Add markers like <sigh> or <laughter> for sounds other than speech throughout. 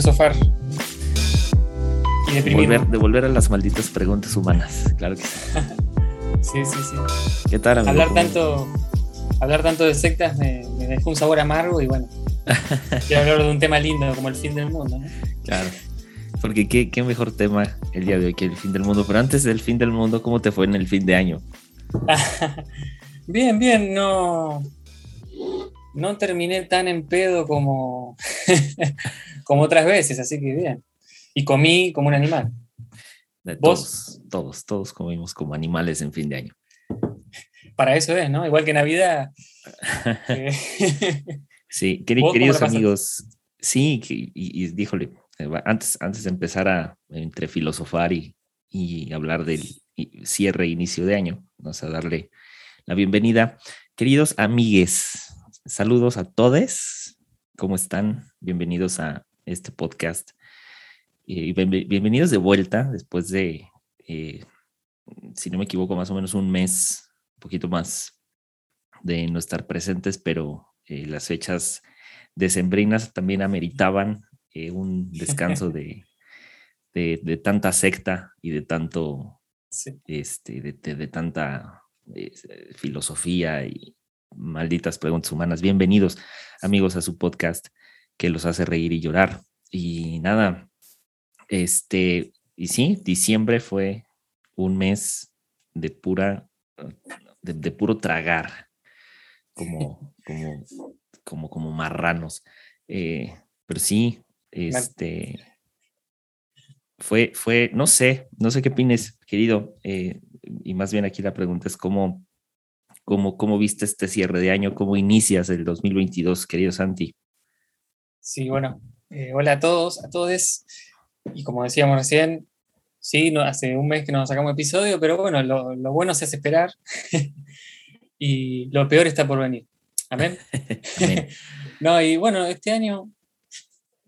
filosofar. Y De deprimirme. volver, de volver a las malditas preguntas humanas. Claro que sí. <laughs> Sí, sí, sí. ¿Qué tal, amigo? Hablar ¿Cómo- tanto, hablar tanto de sectas me, me dejó un sabor amargo y bueno. <laughs> Quiero hablar de un tema lindo como el fin del mundo. ¿no? Claro. Porque qué, qué mejor tema el día de hoy que el fin del mundo. Pero antes del fin del mundo, ¿cómo te fue en el fin de año? <laughs> bien, bien, no. No terminé tan en pedo como, como otras veces, así que bien. Y comí como un animal. De ¿Vos? Todos, todos, todos comimos como animales en fin de año. <laughs> Para eso es, ¿no? Igual que Navidad. eh, <laughs> Sí, <laughs> queri- ¿Vos cómo queridos amigos, sí, y, y díjole, eh, antes, antes de empezar a entre filosofar y, y hablar del cierre e inicio de año, vamos a darle la bienvenida. Queridos amigues, saludos a todos, ¿cómo están? Bienvenidos a este podcast. Eh, Y bien- bienvenidos de vuelta después de, eh, si no me equivoco, más o menos un mes, un poquito más de no estar presentes, pero eh, las fechas decembrinas también ameritaban eh, un descanso de, <laughs> de, de tanta secta y de tanto, sí. este, de, de- tanta filosofía y malditas preguntas humanas. Bienvenidos, amigos, a su podcast que los hace reír y llorar. Y nada, este, y sí, diciembre fue un mes de pura, de, de puro tragar, como, <laughs> como, como, como marranos. Eh, pero sí, este, fue, fue, no sé, no sé qué opines, querido, eh, y más bien aquí la pregunta es cómo, cómo, cómo viste este cierre de año, cómo inicias el 2022, querido Santi. Sí, bueno. eh, hola a todos, a todos. Y como decíamos recién, sí, no, hace un mes que no nos sacamos episodio, pero bueno, lo, lo bueno se hace esperar. <laughs> y lo peor está por venir. Amén. <laughs> Amén. <laughs> No, y bueno, este año,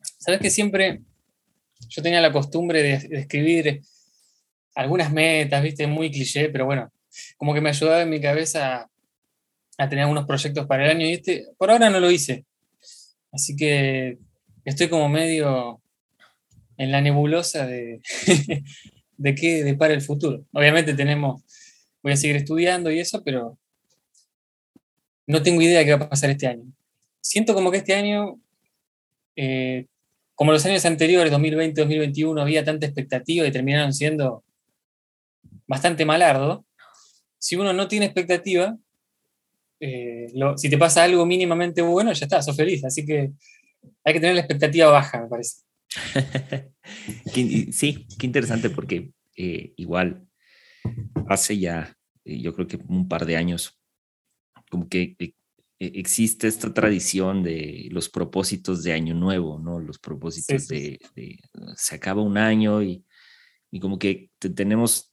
sabes que siempre yo tenía la costumbre de, de escribir algunas metas, viste, muy cliché, pero bueno, como que me ayudaba en mi cabeza a, a tener algunos proyectos para el año y este, por ahora no lo hice. Así que estoy como medio en la nebulosa de, <laughs> de qué depara el futuro. Obviamente tenemos, voy a seguir estudiando y eso, pero no tengo idea de qué va a pasar este año siento como que este año, eh, como los años anteriores, 2020, 2021, había tanta expectativa y terminaron siendo bastante malardo. Si uno no tiene expectativa, eh, lo- si te pasa algo mínimamente bueno, ya está, sos feliz. Así que hay que tener la expectativa baja, me parece. <laughs> Sí, qué interesante porque eh, igual hace ya, eh, yo creo que un par de años, como que eh, eh, existe esta tradición de los propósitos de año nuevo, ¿no? Los propósitos sí, de, de, uh, se acaba un año y, y como que te- tenemos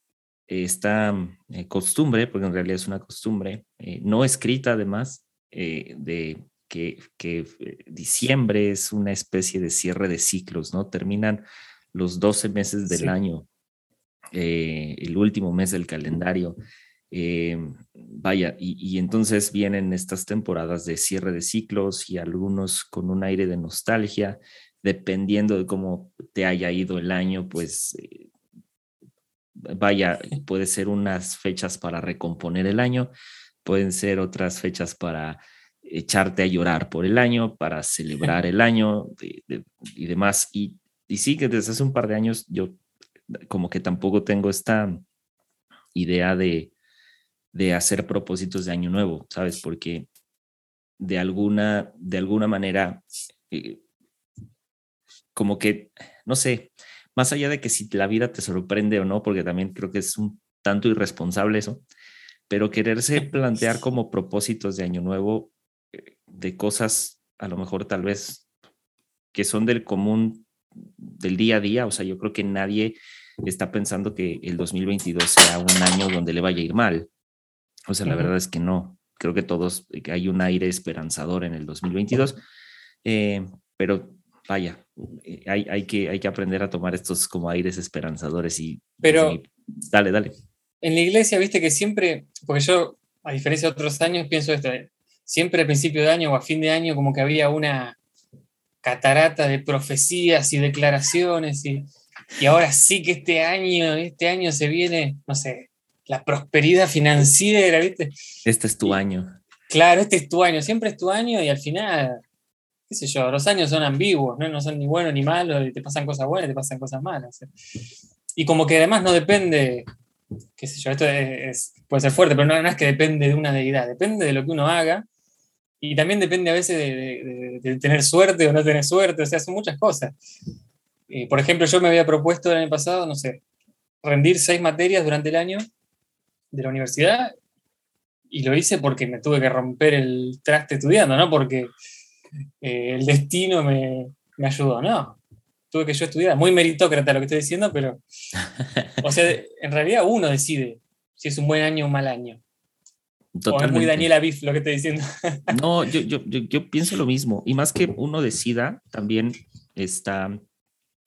esta eh, costumbre, porque en realidad es una costumbre, eh, no escrita además, eh, de que, que diciembre es una especie de cierre de ciclos, ¿no? Terminan los 12 meses del Sí. año, el último mes del calendario. vaya, y, y entonces vienen estas temporadas de cierre de ciclos y algunos con un aire de nostalgia, dependiendo de cómo te haya ido el año, pues eh, vaya, puede ser unas fechas para recomponer el año, pueden ser otras fechas para echarte a llorar por el año, para celebrar el año y demás. Y, y sí que desde hace un par de años yo como que tampoco tengo esta idea de, de hacer propósitos de año nuevo, ¿sabes? Porque de alguna, de alguna manera, eh, como que, no sé, más allá de que si la vida te sorprende o no, porque también creo que es un tanto irresponsable eso, pero quererse <laughs> plantear como propósitos de año nuevo eh, de cosas a lo mejor tal vez que son del común del día a día, o sea, yo creo que nadie está pensando que el 2022 sea un año donde le vaya a ir mal. O sea, la verdad es que no. Creo que todos, que hay un aire esperanzador en el 2022, eh, pero vaya, eh, hay, hay, que, hay que aprender a tomar estos como aires esperanzadores y... Pero... dale, dale. En la iglesia, viste que siempre, porque yo, a diferencia de otros años, pienso esto, siempre a principio de año o a fin de año como que había una catarata de profecías y declaraciones y, y ahora sí que este año, este año se viene, no sé, la prosperidad financiera, ¿viste? Este es tu año. Claro, este es tu año, siempre es tu año y al final, qué sé yo, los años son ambiguos, ¿no? No son ni buenos ni malos, te pasan cosas buenas, te pasan cosas malas. Y como que además no depende, qué sé yo, esto puede ser fuerte, pero no, no es que depende de una deidad, depende de lo que uno haga y también depende a veces de, tener suerte o no tener suerte, o sea, son muchas cosas. Eh, por ejemplo, yo me había propuesto el año pasado, no sé, rendir seis materias durante el año de la universidad y lo hice porque me tuve que romper el traste estudiando, no porque eh, el destino me, me, ayudó, no. Tuve que yo estudiar, muy meritócrata lo que estoy diciendo, pero, o sea, en realidad uno decide si es un buen año o un mal año. O es muy Daniela Biff lo que estoy diciendo. <laughs> No, yo, yo, yo, pienso lo mismo. Y más que uno decida, también está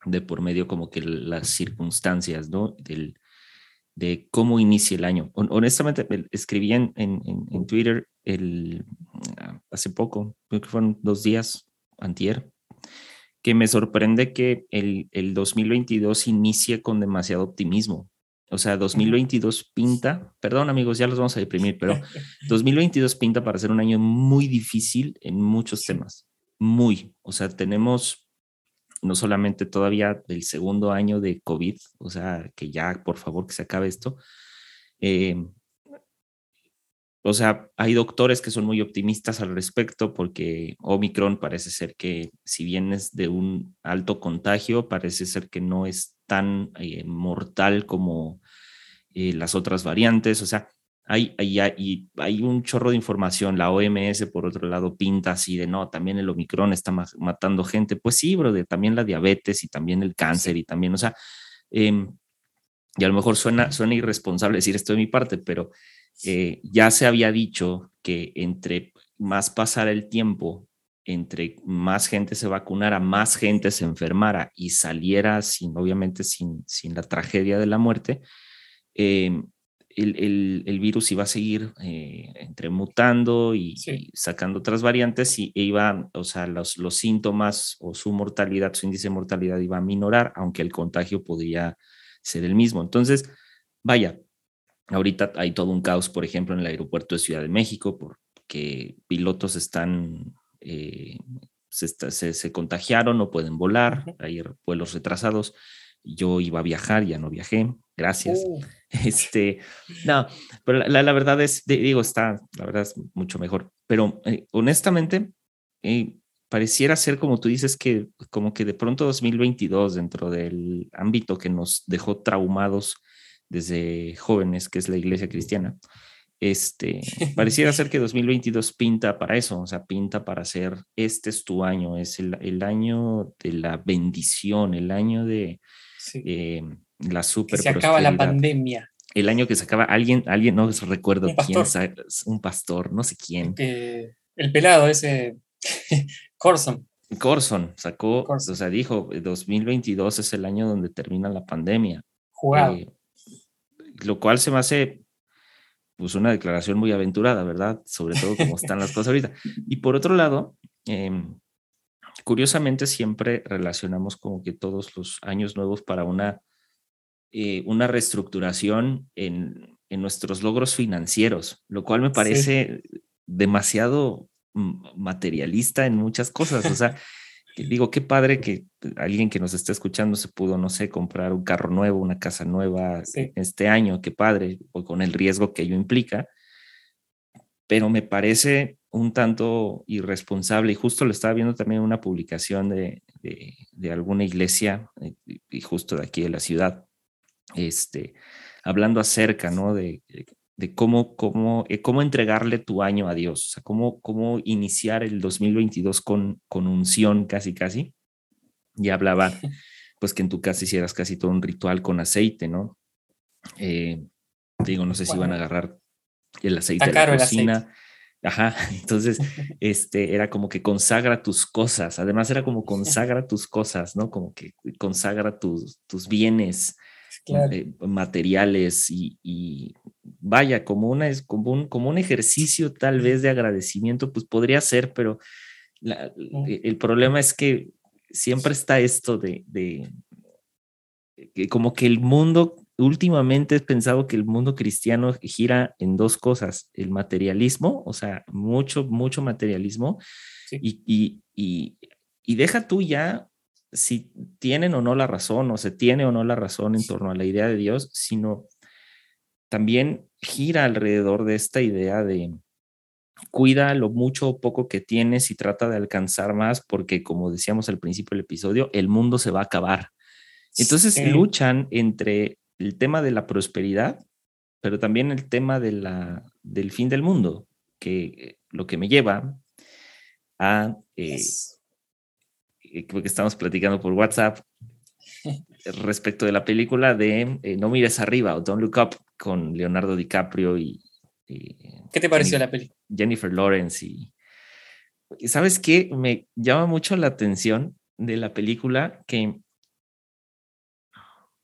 de por medio como que las circunstancias, ¿no? Del, de cómo inicia el año. Honestamente, escribí en, en, en, Twitter el, hace poco, creo que fueron dos días, antier, que me sorprende que el, el 2022 inicie con demasiado optimismo. O sea, 2022 pinta, perdón amigos, ya los vamos a deprimir, pero <laughs> 2022 pinta para ser un año muy difícil en muchos temas. Muy. O sea, tenemos no solamente todavía el segundo año de COVID, o sea, que ya por favor que se acabe esto. Eh, o sea, hay doctores que son muy optimistas al respecto porque Omicron parece ser que si bien es de un alto contagio, parece ser que no es tan eh, mortal como eh, las otras variantes. O sea, hay, hay, hay, hay, un chorro de información. La OMS, por otro lado, pinta así de no, también el Omicron está matando gente. Pues sí, brother, también la diabetes y también el cáncer y también, o sea, em, y a lo mejor suena, suena irresponsable decir esto de mi parte, pero eh, ya se había dicho que entre más pasara el tiempo, entre más gente se vacunara, más gente se enfermara y saliera sin, obviamente, sin, sin la tragedia de la muerte, em, el, el, virus iba a seguir eh, entre mutando y, sacando otras variantes y e iba, o sea, los, los síntomas o su mortalidad, su índice de mortalidad iba a minorar, aunque el contagio podría ser el mismo. Entonces, vaya, ahorita hay todo un caos, por ejemplo, en el aeropuerto de Ciudad de México, porque pilotos están... Eh, se, se, contagiaron, no pueden volar, hay vuelos retrasados. Yo iba a viajar, ya no viajé, gracias. Uh. <laughs> Este, no, pero la, verdad es, digo, está, la verdad es mucho mejor. Pero eh, honestamente, eh, pareciera ser como tú dices que como que de pronto 2022 dentro del ámbito que nos dejó traumados desde jóvenes, que es la iglesia cristiana, este, <laughs> pareciera ser que 2022 pinta para eso, o sea, pinta para ser, este es tu año, es el, el año de la bendición, el año de, eh, la super. se acaba la pandemia. El año que se acaba, alguien, alguien, no recuerdo quién, un pastor, no sé quién. el pelado ese, <laughs> Corson. Corson sacó, o sea, dijo, 2022 es el año donde termina la pandemia. Jugado. Eh, lo cual se me hace pues una declaración muy aventurada, ¿verdad? Sobre todo como <laughs> están las cosas ahorita. Y por otro lado, em, curiosamente siempre relacionamos como que todos los años nuevos para una, eh, una reestructuración en, en, nuestros logros financieros, lo cual me parece demasiado materialista en muchas cosas. O sea, digo, qué padre que alguien que nos está escuchando se pudo, no sé, comprar un carro nuevo, una casa nueva este año, qué padre, o con el riesgo que ello implica. Pero me parece un tanto irresponsable y justo lo estaba viendo también en una publicación de, de, alguna iglesia eh, y justo de aquí de la ciudad, este, hablando acerca, ¿no? De, de cómo, cómo, eh, cómo entregarle tu año a Dios, o sea, cómo, cómo iniciar el 2022 con, con unción casi, casi. Y hablaba <laughs> pues que en tu casa hicieras casi todo un ritual con aceite, ¿no? Eh, digo, no sé si van a agarrar el aceite de la cocina. Ajá, <laughs> entonces, <laughs> este, era como que consagra tus cosas, además era como consagra tus cosas, ¿no? Como que consagra tus, tus bienes eh, materiales y, vaya, como, una, como, un, como un ejercicio tal vez de agradecimiento, pues podría ser, pero e, el problema es que siempre está esto de, de que como que el mundo últimamente he pensado que el mundo cristiano gira en dos cosas, el materialismo, o sea, mucho, mucho materialismo, y, y, deja tú ya si tienen o no la razón, o se tiene o no la razón en torno a la idea de Dios, sino también gira alrededor de esta idea de cuida lo mucho o poco que tienes y trata de alcanzar más, porque como decíamos al principio del episodio, el mundo se va a acabar. Entonces luchan entre el tema de la prosperidad, pero también el tema de la, del fin del mundo, que lo que me lleva a, eh, eh porque estamos platicando por WhatsApp <laughs> respecto de la película de eh, No mires arriba o Don't Look Up con Leonardo DiCaprio y... ¿Qué te pareció la película? Jennifer Lawrence y... ¿Sabes qué? Me llama mucho la atención de la película que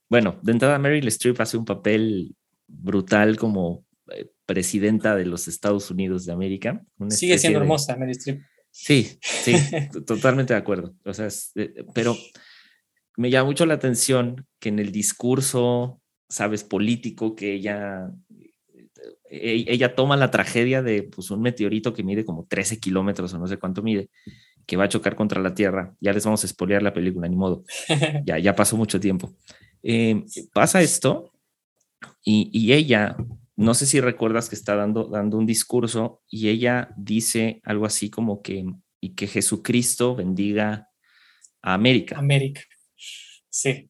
bueno, de entrada Meryl Streep hace un papel brutal como eh, presidenta de los Estados Unidos de América. Sigue siendo hermosa Meryl Streep. Sí, sí, <laughs> totalmente de acuerdo. O sea, eh, pero me llama mucho la atención que en el discurso, sabes, político que ella e-, ella toma la tragedia de pues, un meteorito que mide como 13 kilómetros o no sé cuánto mide, que va a chocar contra la Tierra. Ya les vamos a espolear la película, ni modo. <laughs> Ya, ya pasó mucho tiempo. Eh, pasa esto y, ella, no sé si recuerdas que está dando, dando un discurso y ella dice algo así como que, y que Jesucristo bendiga a América. América, sí.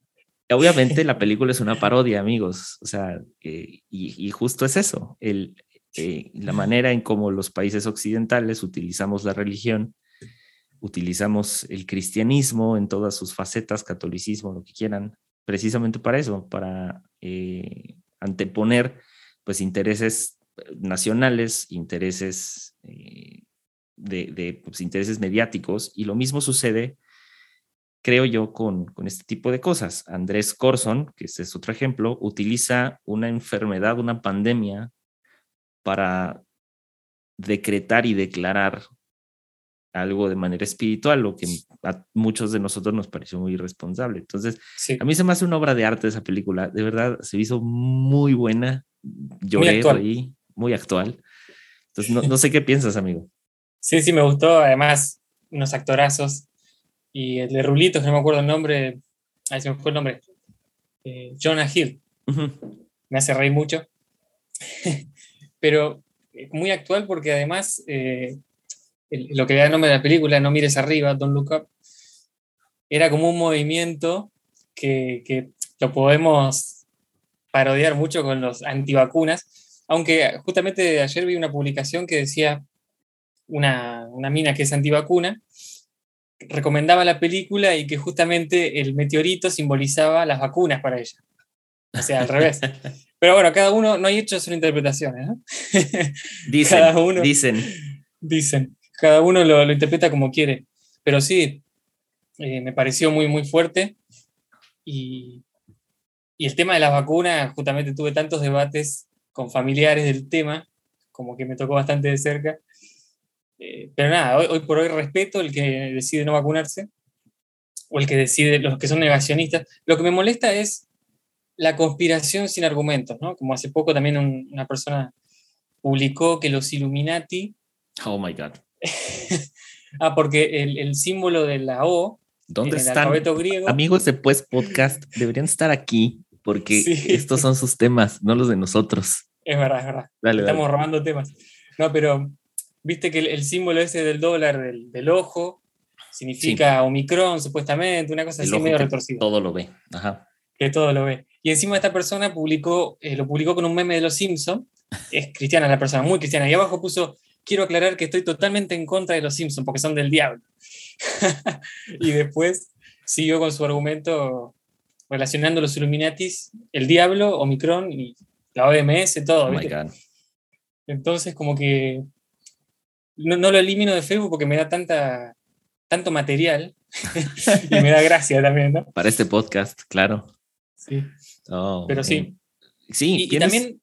Obviamente <laughs> la película es una parodia, amigos, o sea, eh, y, justo es eso, el, eh, la manera en cómo los países occidentales utilizamos la religión, utilizamos el cristianismo en todas sus facetas, catolicismo, lo que quieran, precisamente para eso, para eh, anteponer pues intereses nacionales, intereses eh, de, pues, intereses mediáticos y lo mismo sucede creo yo con, con este tipo de cosas. Andrés Corson, que este es otro ejemplo, utiliza una enfermedad, una pandemia para decretar y declarar algo de manera espiritual, lo que a muchos de nosotros nos pareció muy irresponsable. Entonces, a mí se me hace una obra de arte esa película, de verdad, se hizo muy buena, lloré muy ahí, muy actual. Entonces, no, no, sé qué piensas, amigo. Sí, sí, me gustó, además, unos actorazos, y el de Rulitos, que no me acuerdo el nombre, ahí se me fue el nombre, eh, Jonah Hill, me hace reír mucho, <laughs> pero eh, muy actual porque además... Eh, lo que da el nombre de la película, No mires arriba, Don't Look Up, era como un movimiento que, lo podemos parodiar mucho con los antivacunas, aunque justamente ayer vi una publicación que decía una, una mina que es antivacuna, recomendaba la película y que justamente el meteorito simbolizaba las vacunas para ella. O sea, al revés. <laughs> Pero bueno, cada uno, no hay hecho sus interpretaciones. Dicen, <laughs> cada uno, dicen. Dicen cada uno lo, interpreta como quiere. Pero sí, eh, me pareció muy, muy fuerte. Y, el tema de las vacunas, justamente tuve tantos debates con familiares del tema, como que me tocó bastante de cerca. Eh, pero nada, hoy, por hoy respeto el que decide no vacunarse o el que decide, los que son negacionistas. Lo que me molesta es la conspiración sin argumentos, ¿no? Como hace poco también una persona publicó que los Illuminati. Oh my God. <laughs> ah, porque el, símbolo de la O. ¿Dónde están? Griego, Amigos de Pues Podcast, deberían estar aquí porque estos son sus temas, no los de nosotros. Es verdad, es verdad. Estamos robando temas. No, pero viste que el, símbolo ese del dólar, del, ojo, significa Omicron, supuestamente, una cosa así medio retorcida. Todo lo ve. Ajá. Que todo lo ve. Y encima esta persona publicó, eh, lo publicó con un meme de los Simpsons. Es cristiana la persona, muy cristiana. Y abajo puso quiero aclarar que estoy totalmente en contra de los Simpsons porque son del diablo. <laughs> y después siguió con su argumento relacionando los Illuminatis, el diablo, Omicron y la OMS, todo. Oh Entonces, como que no, lo elimino de Facebook porque me da tanta, tanto material <laughs> y me da gracia también, ¿no? Para este podcast, claro. Sí. Oh, Pero sí. sí, y, también.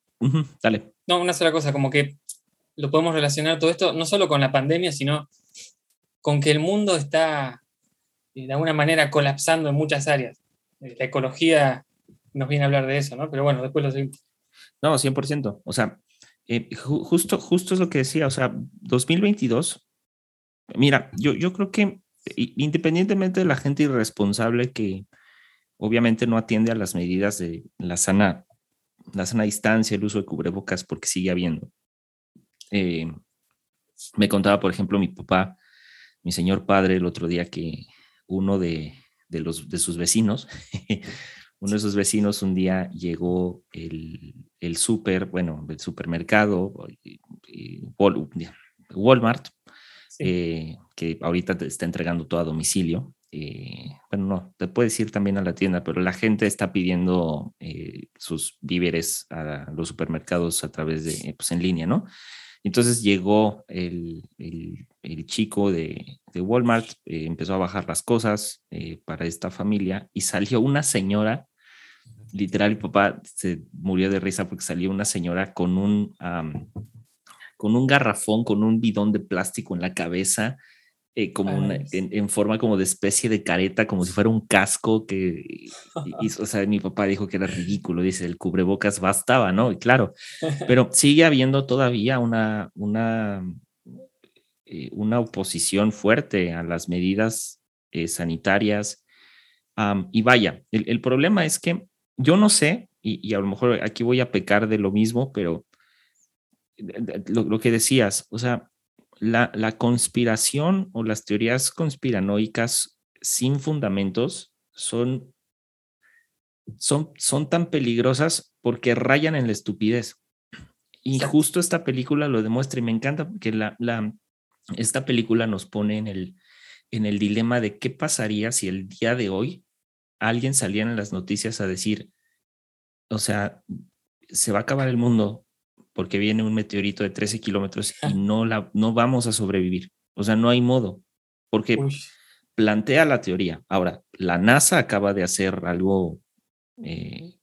dale. No, una sola cosa, como que lo podemos relacionar todo esto no solo con la pandemia, sino con que el mundo está eh, de alguna manera colapsando en muchas áreas. Eh, la ecología nos viene a hablar de eso, ¿no? Pero bueno, después lo seguimos. No, 100%. O sea, eh, justo, justo es lo que decía, o sea, 2022, mira, yo, yo creo que independientemente de la gente irresponsable que obviamente no atiende a las medidas de la sana, la sana distancia, el uso de cubrebocas, porque sigue habiendo. Eh, me contaba, por ejemplo, mi papá, mi señor padre, el otro día que uno de, de los, de sus vecinos <laughs> uno de sus vecinos un día llegó el, el súper, bueno, el supermercado, Walmart, eh, que ahorita te está entregando todo a domicilio. Eh, bueno, no, te puedes ir también a la tienda, pero la gente está pidiendo eh, sus víveres a los supermercados a través de, pues en línea, ¿no? Entonces llegó el, el, el chico de, de Walmart, empezó a bajar las cosas para esta familia y salió una señora literal, mi papá se murió de risa porque salió una señora con un, con un garrafón, con un bidón de plástico en la cabeza, eh, como en, forma como de especie de careta, como si fuera un casco que, o sea, mi papá dijo que era ridículo, dice, el cubrebocas bastaba, ¿no? Y claro, pero <laughs> sigue habiendo todavía una, una, eh, una oposición fuerte a las medidas eh, sanitarias. y vaya, el, el problema es que yo no sé, y, a lo mejor aquí voy a pecar de lo mismo, pero lo, que decías, o sea, la, la, conspiración o las teorías conspiranoicas sin fundamentos son, son, son tan peligrosas porque rayan en la estupidez. Y justo esta película lo demuestra y me encanta porque la, la, esta película nos pone en el, en el dilema de qué pasaría si el día de hoy alguien salía en las noticias a decir, o sea, se va a acabar el mundo porque viene un meteorito de 13 kilómetros y no, la, no vamos a sobrevivir. O sea, no hay modo, porque plantea la teoría. Ahora, la NASA acaba de hacer algo, eh,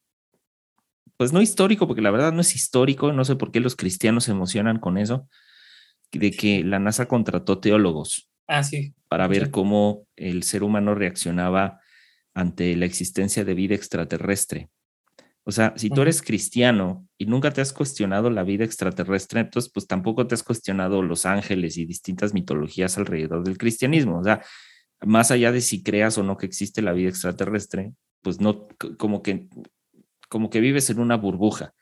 pues no histórico, porque la verdad no es histórico, no sé por qué los cristianos se emocionan con eso, de que la NASA contrató teólogos ah, para ver cómo el ser humano reaccionaba ante la existencia de vida extraterrestre. O sea, si tú eres cristiano y nunca te has cuestionado la vida extraterrestre, entonces pues tampoco te has cuestionado los ángeles y distintas mitologías alrededor del cristianismo. O sea, más allá de si creas o no que existe la vida extraterrestre, pues no, como que, como que vives en una burbuja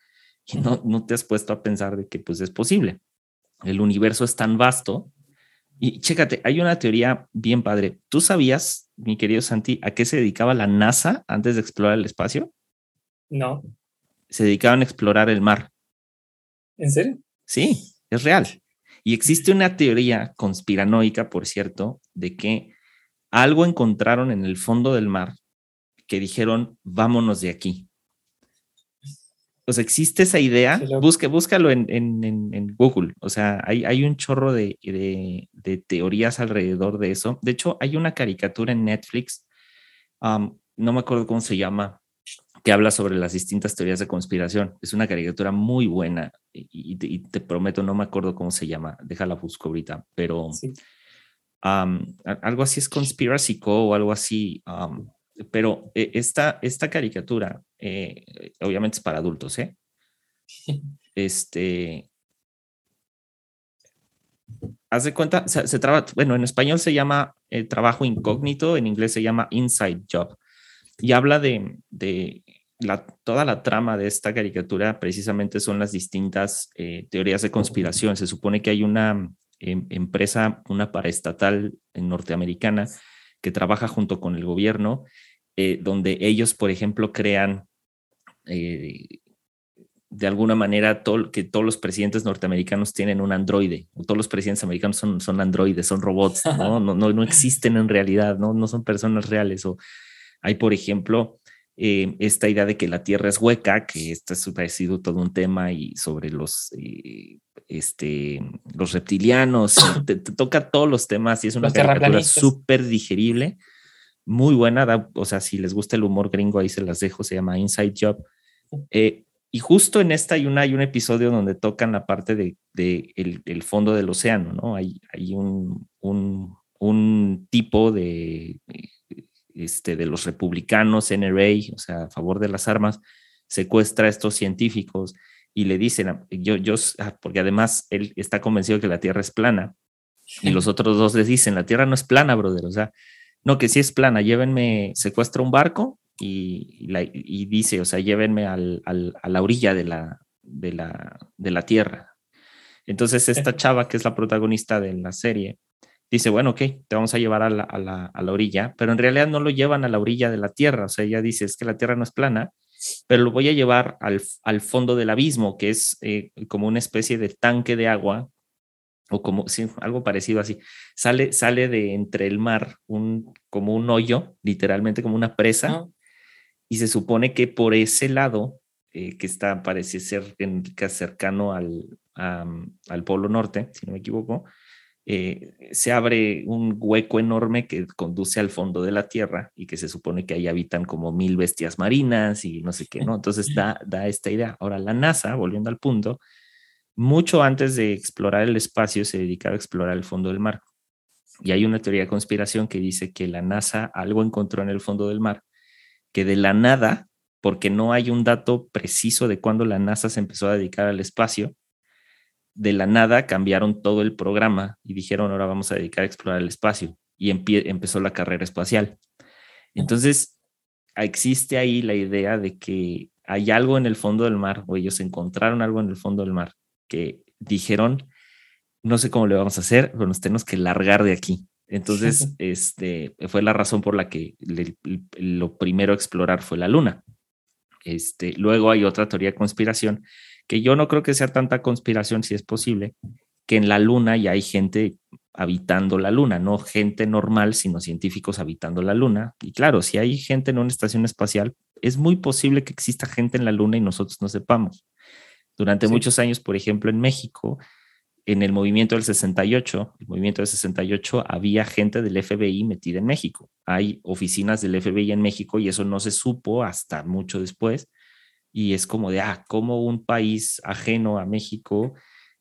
y no, no te has puesto a pensar de que pues es posible. El universo es tan vasto y chécate, hay una teoría bien padre. ¿Tú sabías, mi querido Santi, a qué se dedicaba la NASA antes de explorar el espacio? No. Se dedicaban a explorar el mar. ¿En serio? Sí, es real. Y existe una teoría conspiranoica, por cierto, de que algo encontraron en el fondo del mar que dijeron, vámonos de aquí. O sea, existe esa idea, Busque, búscalo en, en, Google. O sea, hay, hay un chorro de, de, teorías alrededor de eso. De hecho, hay una caricatura en Netflix, no me acuerdo cómo se llama, que habla sobre las distintas teorías de conspiración. Es una caricatura muy buena y, te, prometo, no me acuerdo cómo se llama, déjala busco ahorita, pero algo así es Conspiracy Co o algo así. pero eh, esta, esta caricatura, eh, obviamente es para adultos, ¿eh? <laughs> Este, haz de cuenta, se, se bueno, en español se llama eh, trabajo incógnito, en inglés se llama inside job y habla de, la, toda la trama de esta caricatura, precisamente son las distintas eh, teorías de conspiración. Se supone que hay una em, empresa, una paraestatal norteamericana, que trabaja junto con el gobierno, eh, donde ellos, por ejemplo, crean eh, de alguna manera que todos los presidentes norteamericanos tienen un androide, o todos los presidentes americanos son, son androides, son robots, ¿no? <laughs> No, no, no existen en realidad, ¿no? no son personas reales, o hay, por ejemplo, eh, esta idea de que la Tierra es hueca, que esto ha sido todo un tema y sobre los, eh, este, los reptilianos, <clears throat> te, toca todos los temas y es una caricatura súper digerible, muy buena, o sea, si les gusta el humor gringo, ahí se las dejo, se llama Inside Job. Eh, y justo en esta hay, una, hay un episodio donde tocan la parte de, el, fondo del océano, ¿no? Hay, hay un, un, un tipo de este, de los republicanos, NRA, o sea, a favor de las armas, secuestra a estos científicos y le dicen, yo, yo, ah, porque además él está convencido que la Tierra es plana, y los otros dos les dicen, la Tierra no es plana, brother, o sea, no, que sí es plana, llévenme, secuestra un barco y, y, dice, o sea, llévenme al, al, a la orilla de la, de, la, de la Tierra. Entonces, esta <laughs> chava, que es la protagonista de la serie, dice, bueno, ok, te vamos a llevar a la, a, la, a la, orilla, pero en realidad no lo llevan a la orilla de la Tierra, o sea, ella dice, es que la Tierra no es plana, pero lo voy a llevar al, al fondo del abismo, que es eh, como una especie de tanque de agua, o como sí, algo parecido así, sale, sale de entre el mar un, como un hoyo, literalmente como una presa, y se supone que por ese lado, eh, que está, parece ser cercano al, al Polo Norte, si no me equivoco, eh, se abre un hueco enorme que conduce al fondo de la Tierra y que se supone que ahí habitan como mil bestias marinas y no sé qué, ¿no? Entonces da, da esta idea. Ahora, la NASA, volviendo al punto, mucho antes de explorar el espacio se dedicaba a explorar el fondo del mar. Y hay una teoría de conspiración que dice que la NASA algo encontró en el fondo del mar, que de la nada, porque no hay un dato preciso de cuándo la NASA se empezó a dedicar al espacio, de la nada cambiaron todo el programa y dijeron, ahora vamos a dedicar a explorar el espacio. Y empezó la carrera espacial. Entonces, existe ahí la idea de que hay algo en el fondo del mar, o ellos encontraron algo en el fondo del mar, que dijeron, no sé cómo le vamos a hacer, pero nos tenemos que largar de aquí. Entonces, <laughs> este, fue la razón por la que lo primero a explorar fue la luna. Este, luego hay otra teoría de conspiración que yo no creo que sea tanta conspiración, si es posible, que en la luna ya hay gente habitando la luna, no gente normal, sino científicos habitando la luna. Y claro, si hay gente en una estación espacial, es muy posible que exista gente en la luna y nosotros no sepamos. Durante muchos años, por ejemplo, en México, en el movimiento del 68, el movimiento del 68, había gente del FBI metida en México. Hay oficinas del FBI en México y eso no se supo hasta mucho después y es como de, ah, como un país ajeno a México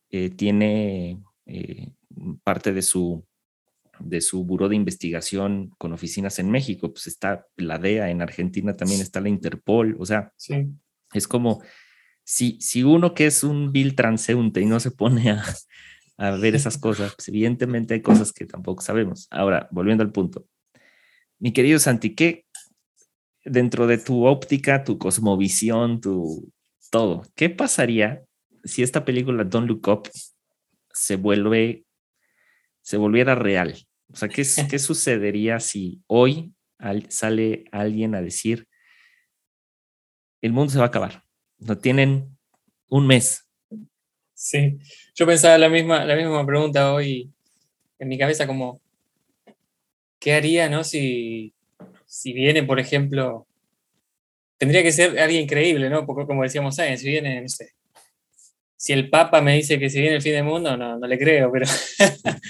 eh, tiene eh, parte de su, de su buró de investigación con oficinas en México, pues está la DEA, en Argentina también está la Interpol, o sea, es como, si, si uno que es un vil transeúnte y no se pone a, a ver esas <laughs> cosas, pues evidentemente hay cosas que tampoco sabemos. Ahora, volviendo al punto. Mi querido Santi, ¿qué, dentro de tu óptica, tu cosmovisión, tu todo, ¿qué pasaría si esta película Don't Look Up se vuelve, se volviera real? O sea, ¿qué, <laughs> qué sucedería si hoy sale alguien a decir, el mundo se va a acabar? No tienen un mes. Sí, yo pensaba la misma, la misma pregunta hoy en mi cabeza como, ¿qué haría, no? Si, si viene, por ejemplo, tendría que ser alguien increíble, ¿no? Porque como decíamos antes, si viene, no sé, si el Papa me dice que si viene el fin del mundo, no, no le creo, pero, <laughs>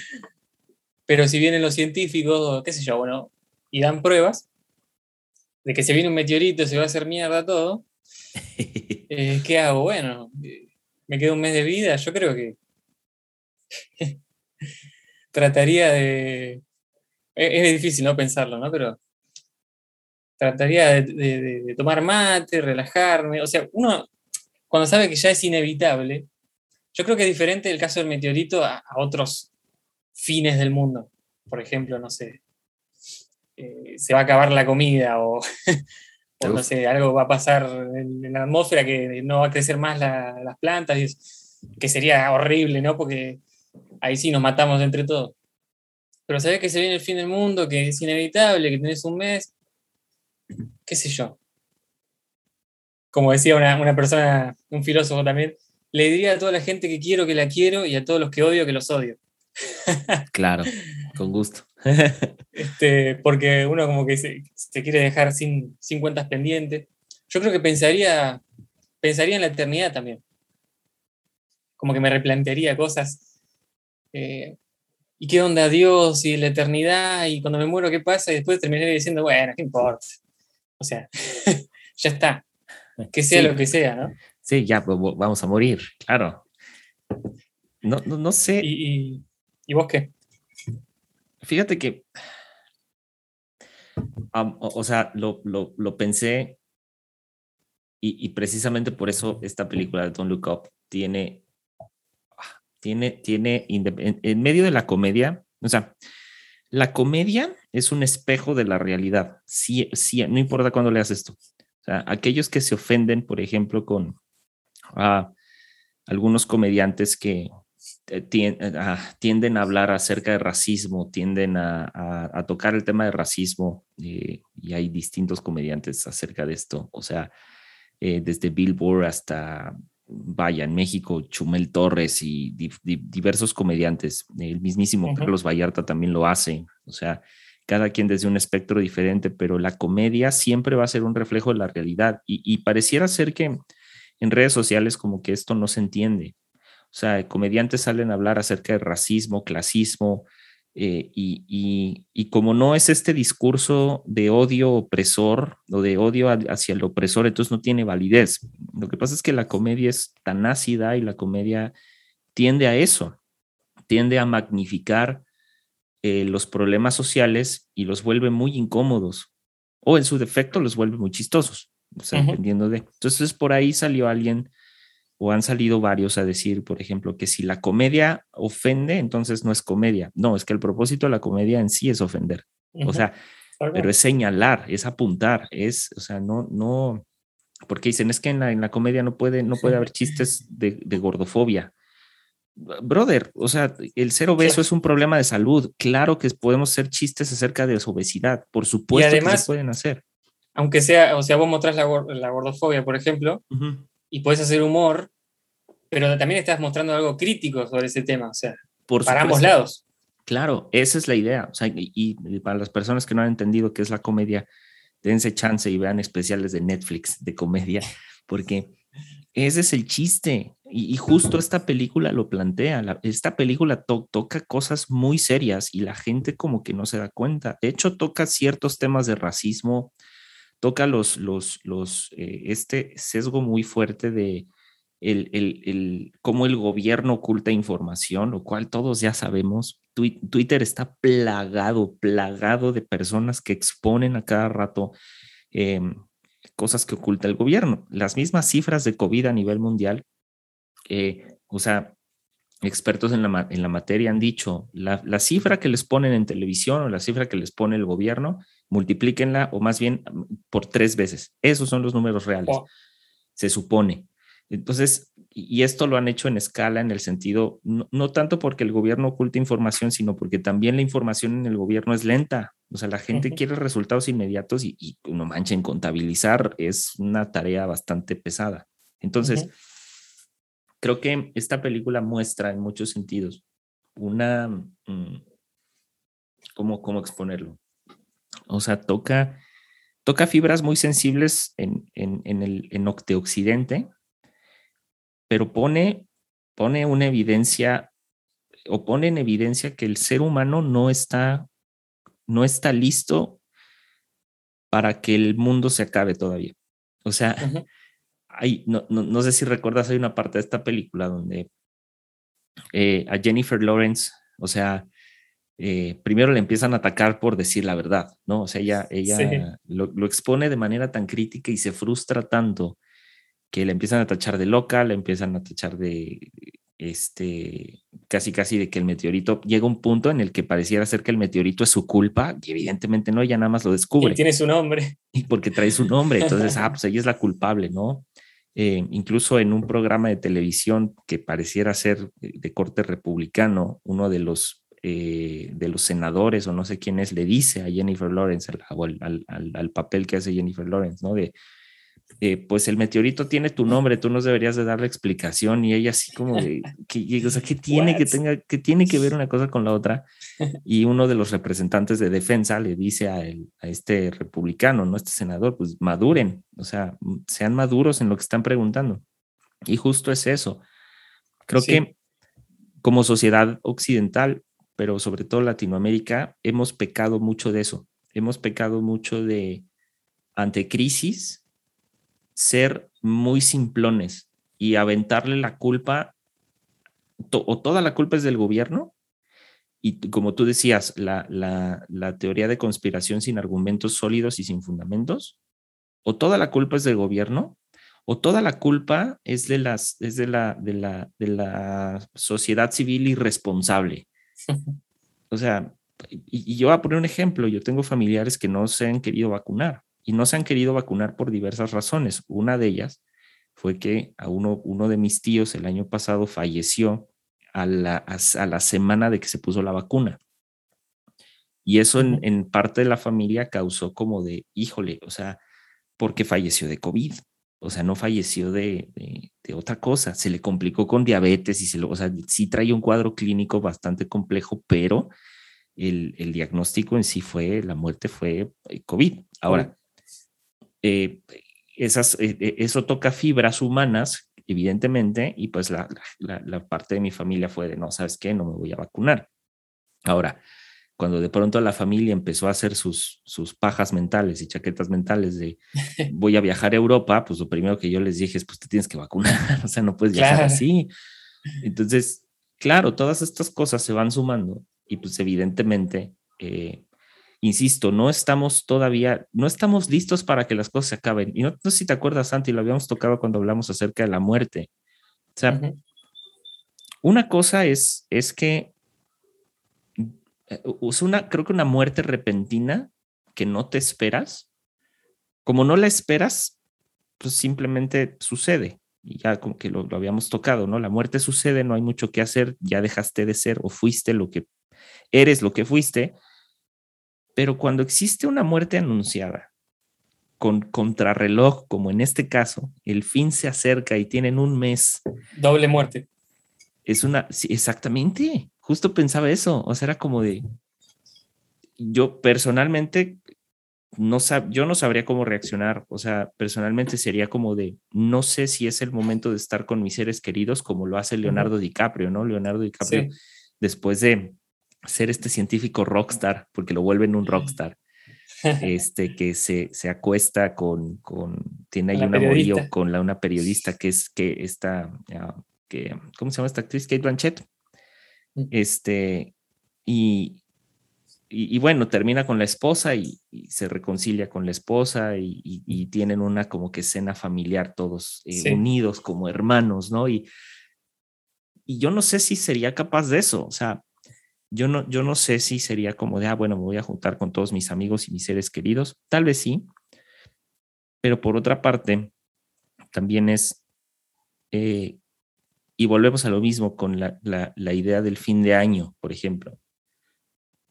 pero si vienen los científicos, qué sé yo, bueno, y dan pruebas de que se viene un meteorito, se va a hacer mierda todo, <laughs> eh, ¿qué hago? Bueno, me queda un mes de vida, yo creo que <laughs> trataría de... Es, difícil no pensarlo, ¿no? Pero trataría de, tomar mate, relajarme. O sea, uno cuando sabe que ya es inevitable, yo creo que es diferente el caso del meteorito a, otros fines del mundo. Por ejemplo, no sé, eh, se va a acabar la comida o, <laughs> no sé, algo va a pasar en, la atmósfera que no va a crecer más las plantas, y que sería horrible, ¿no? Porque ahí sí nos matamos entre todos. Pero sabes que se viene el fin del mundo, que es inevitable, que tenés un mes, qué sé yo, como decía una, persona, un filósofo también, le diría a toda la gente que quiero que la quiero y a todos los que odio que los odio. <laughs> claro, con gusto. este, porque uno como que se, quiere dejar sin, sin, cuentas pendientes. Yo creo que pensaría, pensaría en la eternidad también. Como que me replantearía cosas. Eh, ¿Y qué onda Dios y la eternidad? Y cuando me muero, ¿qué pasa? Y después terminaría diciendo, bueno, ¿qué importa? O sea, <laughs> ya está. Que sea lo que sea, ¿no? Sí, ya vamos a morir, claro. No, no, sé. ¿Y, y, vos qué? Fíjate que, o, sea, lo, lo, lo pensé y, y, precisamente por eso esta película de Don't Look Up tiene, tiene, tiene, en medio de la comedia, o sea, la comedia es un espejo de la realidad. Sí, sí, no importa cuándo leas esto. O sea, aquellos que se ofenden, por ejemplo, con ah, algunos comediantes que eh, ah, tienden a hablar acerca de racismo, tienden a, tocar el tema de racismo, eh, y hay distintos comediantes acerca de esto. O sea, eh, desde Billboard hasta vaya, en México, Chumel Torres y diversos comediantes, el mismísimo Carlos Vallarta también lo hace, o sea, cada quien desde un espectro diferente, pero la comedia siempre va a ser un reflejo de la realidad y, pareciera ser que en redes sociales como que esto no se entiende. O sea, comediantes salen a hablar acerca de racismo, clasismo, eh, y, como no es este discurso de odio opresor o de odio hacia el opresor, entonces no tiene validez. Lo que pasa es que la comedia es tan ácida y la comedia tiende a eso, tiende a magnificar eh, los problemas sociales y los vuelve muy incómodos o en su defecto los vuelve muy chistosos, o sea, dependiendo de. Entonces por ahí salió alguien o han salido varios a decir, por ejemplo, que si la comedia ofende, entonces no es comedia. No, es que el propósito de la comedia en sí es ofender. O sea, pero es señalar, es apuntar, es, o sea, no, no, porque dicen, es que en la, en la comedia no puede, no puede haber chistes de, gordofobia. Brother, o sea, el ser obeso es un problema de salud. Claro que podemos hacer chistes acerca de su obesidad, por supuesto que se pueden hacer. Aunque sea, o sea, vos mostrás la, la gordofobia, por ejemplo, y puedes hacer humor, pero también estás mostrando algo crítico sobre ese tema, o sea, Por para ambos lados. Claro, esa es la idea. O sea, y, para las personas que no han entendido qué es la comedia, dense chance y vean especiales de Netflix de comedia, porque ese es el chiste. Y, justo esta película lo plantea. esta película toca cosas muy serias y la gente como que no se da cuenta. De hecho, toca ciertos temas de racismo, toca los, los, los, eh, este sesgo muy fuerte de el, el, el, cómo el gobierno oculta información, lo cual todos ya sabemos. Twitter está plagado, plagado de personas que exponen a cada rato em, cosas que oculta el gobierno. Las mismas cifras de COVID a nivel mundial, eh, o sea, expertos en la, en la materia han dicho, la, la, cifra que les ponen en televisión o la cifra que les pone el gobierno multiplíquenla o más bien por tres veces. Esos son los números reales, se supone. Entonces, y esto lo han hecho en escala en el sentido, no, tanto porque el gobierno oculta información, sino porque también la información en el gobierno es lenta. O sea, la gente quiere resultados inmediatos y, y no manchen, contabilizar es una tarea bastante pesada. Entonces, creo que esta película muestra en muchos sentidos una, mm, ¿cómo, cómo exponerlo? O sea, toca, toca fibras muy sensibles en, en, el en Occidente, pero pone, pone una evidencia o pone en evidencia que el ser humano no está, no está listo para que el mundo se acabe todavía. O sea, <laughs> hay, no, no, sé si recuerdas, hay una parte de esta película donde eh, a Jennifer Lawrence, o sea, eh, primero le empiezan a atacar por decir la verdad, ¿no? O sea, ella, ella lo, expone de manera tan crítica y se frustra tanto que le empiezan a tachar de loca, le empiezan a tachar de, este, casi casi de que el meteorito llega a un punto en el que pareciera ser que el meteorito es su culpa y evidentemente no, ella nada más lo descubre. Y tiene su nombre. Y porque trae su nombre, entonces, <laughs> ah, pues ella es la culpable, ¿no? Eh, incluso en un programa de televisión que pareciera ser de corte republicano, uno de los eh, de los senadores o no sé quién es, le dice a Jennifer Lawrence al, al, papel que hace Jennifer Lawrence, ¿no? De, eh, pues el meteorito tiene tu nombre, tú nos deberías de darle explicación y ella así como de, <laughs> que, o sea, ¿qué tiene que tenga, que tiene que ver una cosa con la otra? <laughs> Y uno de los representantes de defensa le dice a, a este republicano, no este senador, pues maduren, o sea, sean maduros en lo que están preguntando. Y justo es eso. Creo que como sociedad occidental, pero sobre todo Latinoamérica, hemos pecado mucho de eso. Hemos pecado mucho de, ante crisis, ser muy simplones y aventarle la culpa, o toda la culpa es del gobierno, y como tú decías, la, la, teoría de conspiración sin argumentos sólidos y sin fundamentos, o toda la culpa es del gobierno, o toda la culpa es de, las, es de, la, de, la, de la sociedad civil irresponsable. <laughs> O sea, y, y, yo voy a poner un ejemplo, yo tengo familiares que no se han querido vacunar y no se han querido vacunar por diversas razones. Una de ellas fue que a uno, uno de mis tíos el año pasado falleció a la, a, la semana de que se puso la vacuna. Y eso en, en, parte de la familia causó como de, híjole, o sea, porque falleció de COVID. O sea, no falleció de, de, otra cosa. Se le complicó con diabetes y se lo, o sea, sí trae un cuadro clínico bastante complejo, pero el, el diagnóstico en sí fue, la muerte fue eh, COVID. Ahora, eh, esas, eh, eh, eso toca fibras humanas, evidentemente, y pues la, la, parte de mi familia fue de, no, ¿sabes qué? No me voy a vacunar. Ahora, cuando de pronto la familia empezó a hacer sus, sus pajas mentales y chaquetas mentales de <laughs> voy a viajar a Europa, pues lo primero que yo les dije es, pues te tienes que vacunar, <laughs> o sea, no puedes viajar así. Entonces, claro, todas estas cosas se van sumando y pues evidentemente eh, insisto, no estamos todavía, no estamos listos para que las cosas se acaben. Y no, sé si te acuerdas, Santi, lo habíamos tocado cuando hablamos acerca de la muerte. O sea, una cosa es, es que es eh, una, creo que una muerte repentina que no te esperas, como no la esperas, pues simplemente sucede. Y ya como que lo, lo habíamos tocado, ¿no? La muerte sucede, no hay mucho que hacer, ya dejaste de ser o fuiste lo que eres, lo que fuiste, pero cuando existe una muerte anunciada con contrarreloj, como en este caso, el fin se acerca y tienen un mes. Doble muerte. Es una, sí, exactamente, justo pensaba eso, o sea, era como de, yo personalmente no sab, yo no sabría cómo reaccionar, o sea, personalmente sería como de, no sé si es el momento de estar con mis seres queridos como lo hace Leonardo DiCaprio, ¿no? Leonardo DiCaprio, después de ser este científico rockstar, porque lo vuelven un rockstar, este, que se, se acuesta con, con, tiene ahí un amorío con la, una periodista que es, que está, que, ¿cómo se llama esta actriz? Kate Blanchett. Este, y, y, bueno, termina con la esposa y, se reconcilia con la esposa y, tienen una como que escena familiar todos eh, unidos como hermanos, ¿no? Y, y yo no sé si sería capaz de eso, o sea, yo no, yo no sé si sería como de, ah, bueno, me voy a juntar con todos mis amigos y mis seres queridos. Tal vez sí, pero por otra parte, también es, eh, y volvemos a lo mismo con la, la, idea del fin de año, por ejemplo.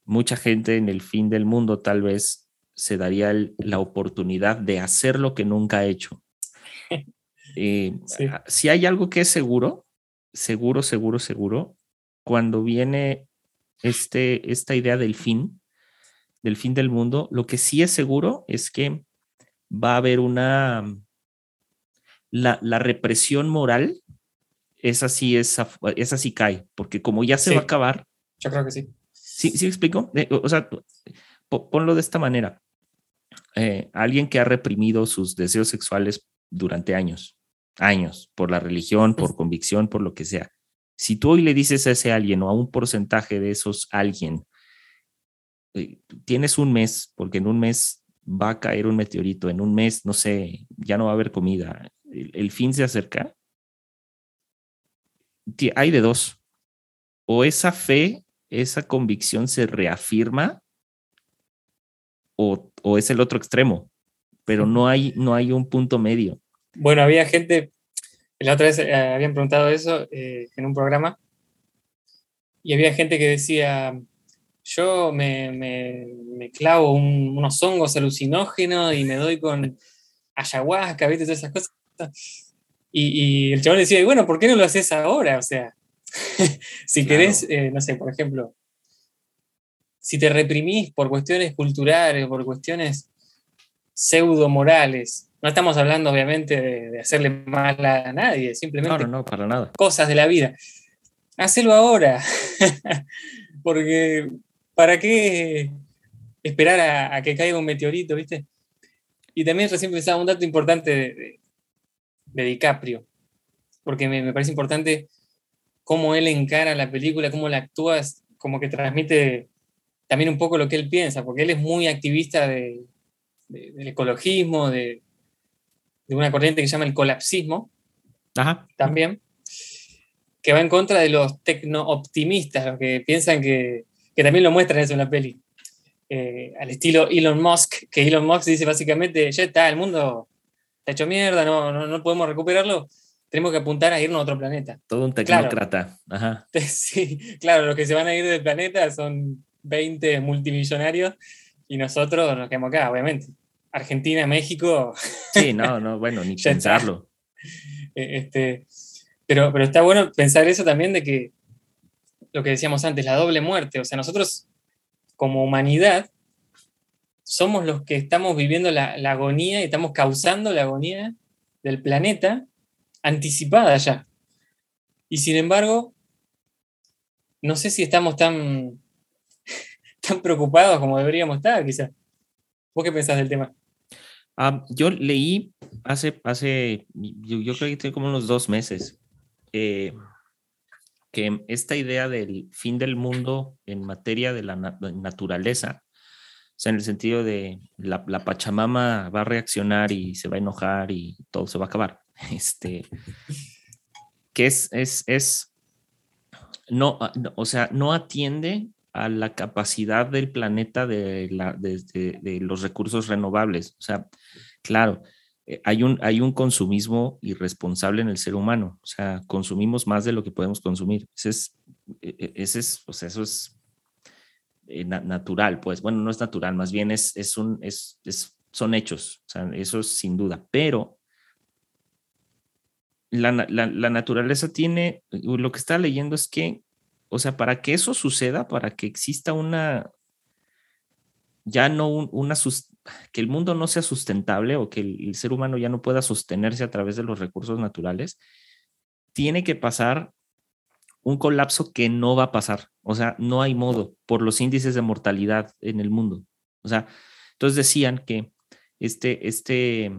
Mucha gente en el fin del mundo tal vez se daría la oportunidad de hacer lo que nunca ha hecho. <laughs> Eh, si hay algo que es seguro, seguro, seguro, seguro, cuando viene este, esta idea del fin, del fin del mundo, lo que sí es seguro es que va a haber una, la, la represión moral, esa sí, esa, esa sí cae, porque como ya se va a acabar. Yo creo que sí. Sí, sí explico. Eh, o sea, ponlo de esta manera. Eh, alguien que ha reprimido sus deseos sexuales durante años, años, por la religión, por convicción, por lo que sea, si tú hoy le dices a ese alguien o a un porcentaje de esos alguien, eh, tienes un mes, porque en un mes va a caer un meteorito, en un mes, no sé, ya no va a haber comida, el, fin se acerca, hay de dos. O esa fe, esa convicción se reafirma o, o, es el otro extremo, pero no hay, no hay un punto medio. Bueno, había gente, la otra vez eh, habían preguntado eso eh, en un programa y había gente que decía, yo me, me, me clavo unos hongos alucinógenos y me doy con, ayahuasca, ¿viste? Todas esas cosas. Y, el chabón decía, bueno, ¿por qué no lo haces ahora? O sea, <laughs> si querés, eh, no sé, por ejemplo, si te reprimís por cuestiones culturales, por cuestiones pseudo morales, no estamos hablando obviamente de, hacerle mal a nadie, simplemente no, no, para nada. cosas de la vida. Hacelo ahora, <laughs> porque ¿para qué esperar a, que caiga un meteorito, viste? Y también recién pensaba un dato importante de, de DiCaprio, porque me, parece importante cómo él encara la película, cómo la actúa, como que transmite también un poco lo que él piensa, porque él es muy activista del ecologismo, de, una corriente que se llama el colapsismo, también, que va en contra de los tecno-optimistas, los que piensan que, que también lo muestran eso en la peli. Eh, al estilo Elon Musk, que Elon Musk dice básicamente, ya está, el mundo está hecho mierda, no, no, podemos recuperarlo, tenemos que apuntar a irnos a otro planeta. Todo un tecnócrata. <laughs> Sí, claro, los que se van a ir del planeta son 20 multimillonarios y nosotros nos quedamos acá, obviamente. Argentina, México. <laughs> Sí, no, no, bueno, ni <laughs> pensarlo. E, este, pero, pero está bueno pensar eso también de que lo que decíamos antes, la doble muerte. O sea, nosotros como humanidad somos los que estamos viviendo la, agonía y estamos causando la agonía del planeta anticipada ya. Y sin embargo, no sé si estamos tan, <laughs> tan preocupados como deberíamos estar, quizás. ¿Vos qué pensás del tema? Ah, yo leí hace, hace yo, creo que tiene como unos dos meses, eh, que esta idea del fin del mundo en materia de la naturaleza o sea, en el sentido de la, la, Pachamama va a reaccionar y se va a enojar y todo se va a acabar. <laughs> Este, que es, es, es, no, o sea, no atiende a la capacidad del planeta de, la, de, de, los recursos renovables. O sea, claro, eh, hay un, hay un consumismo irresponsable en el ser humano. O sea, consumimos más de lo que podemos consumir. Ese es, e, e, ese es o sea, eso es eh, natural, pues bueno, no es natural, más bien es, es un, es, son hechos, eso es sin duda, pero la, naturaleza tiene, lo que está leyendo es que, o sea, para que eso suceda, para que exista una, ya no una, que el mundo no sea sustentable o que el ser humano ya no pueda sostenerse a través de los recursos naturales, tiene que pasar un colapso que no va a pasar. O sea, no hay modo por los índices de mortalidad en el mundo. O sea, entonces decían que este, este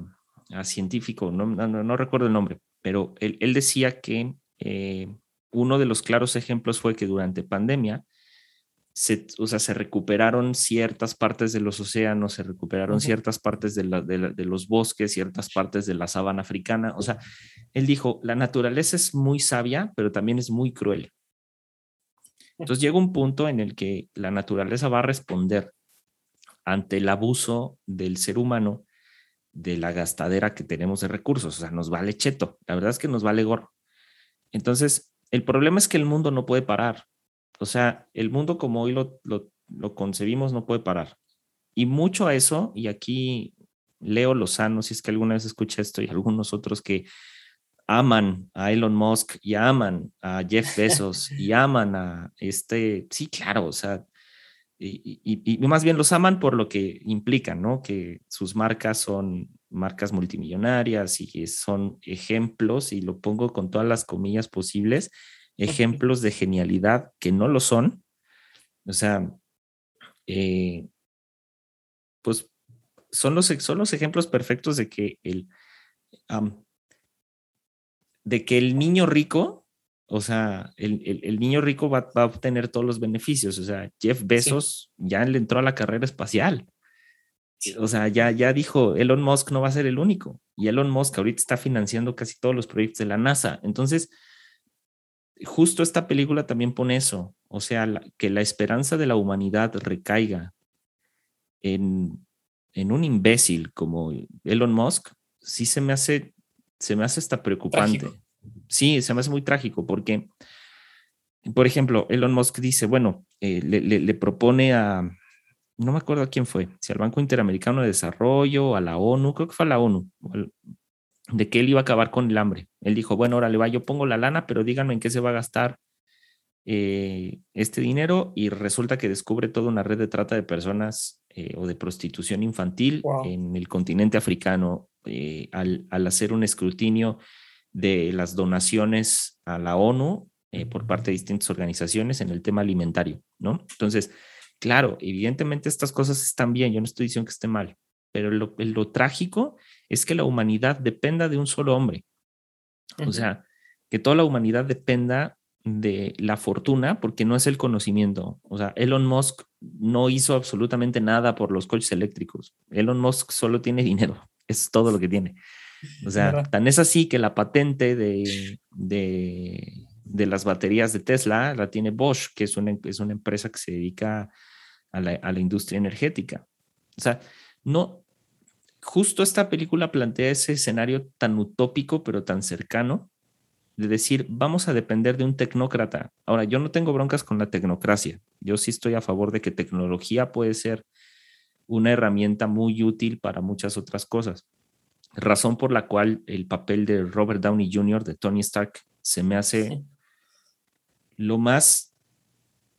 ah, científico, no, no, recuerdo el nombre, pero él, decía que eh, uno de los claros ejemplos fue que durante pandemia, se, o sea, se recuperaron ciertas partes de los océanos, se recuperaron ciertas partes de, de, los bosques, ciertas partes de la sabana africana. O sea, él dijo, la naturaleza es muy sabia, pero también es muy cruel. Entonces llega un punto en el que la naturaleza va a responder ante el abuso del ser humano de la gastadera que tenemos de recursos. O sea, nos vale cheto. La verdad es que nos vale gorro. Entonces, el problema es que el mundo no puede parar. O sea, el mundo como hoy lo, lo, concebimos no puede parar. Y mucho a eso, y aquí Leo Lozano, si es que alguna vez escucha esto, y algunos otros que aman a Elon Musk y aman a Jeff Bezos y <laughs> aman a este, sí, claro, o sea, y, y, más bien los aman por lo que implican, ¿no? Que sus marcas son marcas multimillonarias y son ejemplos, y lo pongo con todas las comillas posibles, ejemplos de genialidad que no lo son. O sea, eh, pues son los, son los ejemplos perfectos de que el, de que el niño rico, o sea, el, niño rico va, a obtener todos los beneficios. O sea, Jeff Bezos ya le entró a la carrera espacial. O sea, ya, ya dijo, Elon Musk no va a ser el único. Y Elon Musk ahorita está financiando casi todos los proyectos de la NASA. Entonces, justo esta película también pone eso, o sea, que la esperanza de la humanidad recaiga en, en, un imbécil como Elon Musk, sí se me hace, se me hace hasta preocupante. Sí, se me hace muy trágico porque, por ejemplo, Elon Musk dice, bueno, eh, le, propone a, no me acuerdo a quién fue, si al Banco Interamericano de Desarrollo, a la ONU, creo que fue a la ONU, de que él iba a acabar con el hambre. Él dijo, bueno, ahora le va, yo pongo la lana, pero díganme en qué se va a gastar eh, este dinero y resulta que descubre toda una red de trata de personas eh, o de prostitución infantil en el continente africano eh, al, al, hacer un escrutinio de las donaciones a la ONU por parte de distintas organizaciones en el tema alimentario, ¿no? Entonces, claro, evidentemente estas cosas están bien, yo no estoy diciendo que esté mal, pero lo, lo trágico es que la humanidad dependa de un solo hombre. O sea, que toda la humanidad dependa de la fortuna porque no es el conocimiento. O sea, Elon Musk no hizo absolutamente nada por los coches eléctricos. Elon Musk solo tiene <laughs> dinero. Es todo lo que tiene. O sea, tan es así que la patente <sniffs> de, de, las baterías de Tesla la tiene Bosch, que es una, es una empresa que se dedica a la, a la industria energética. O sea, no, justo esta película plantea ese escenario tan utópico, pero tan cercano, de decir, vamos a depender de un tecnócrata. Ahora, yo no tengo broncas con la tecnocracia. Yo sí estoy a favor de que tecnología puede ser una herramienta muy útil para muchas otras cosas. Razón por la cual el papel de Robert Downey Jr., de Tony Stark, se me hace lo más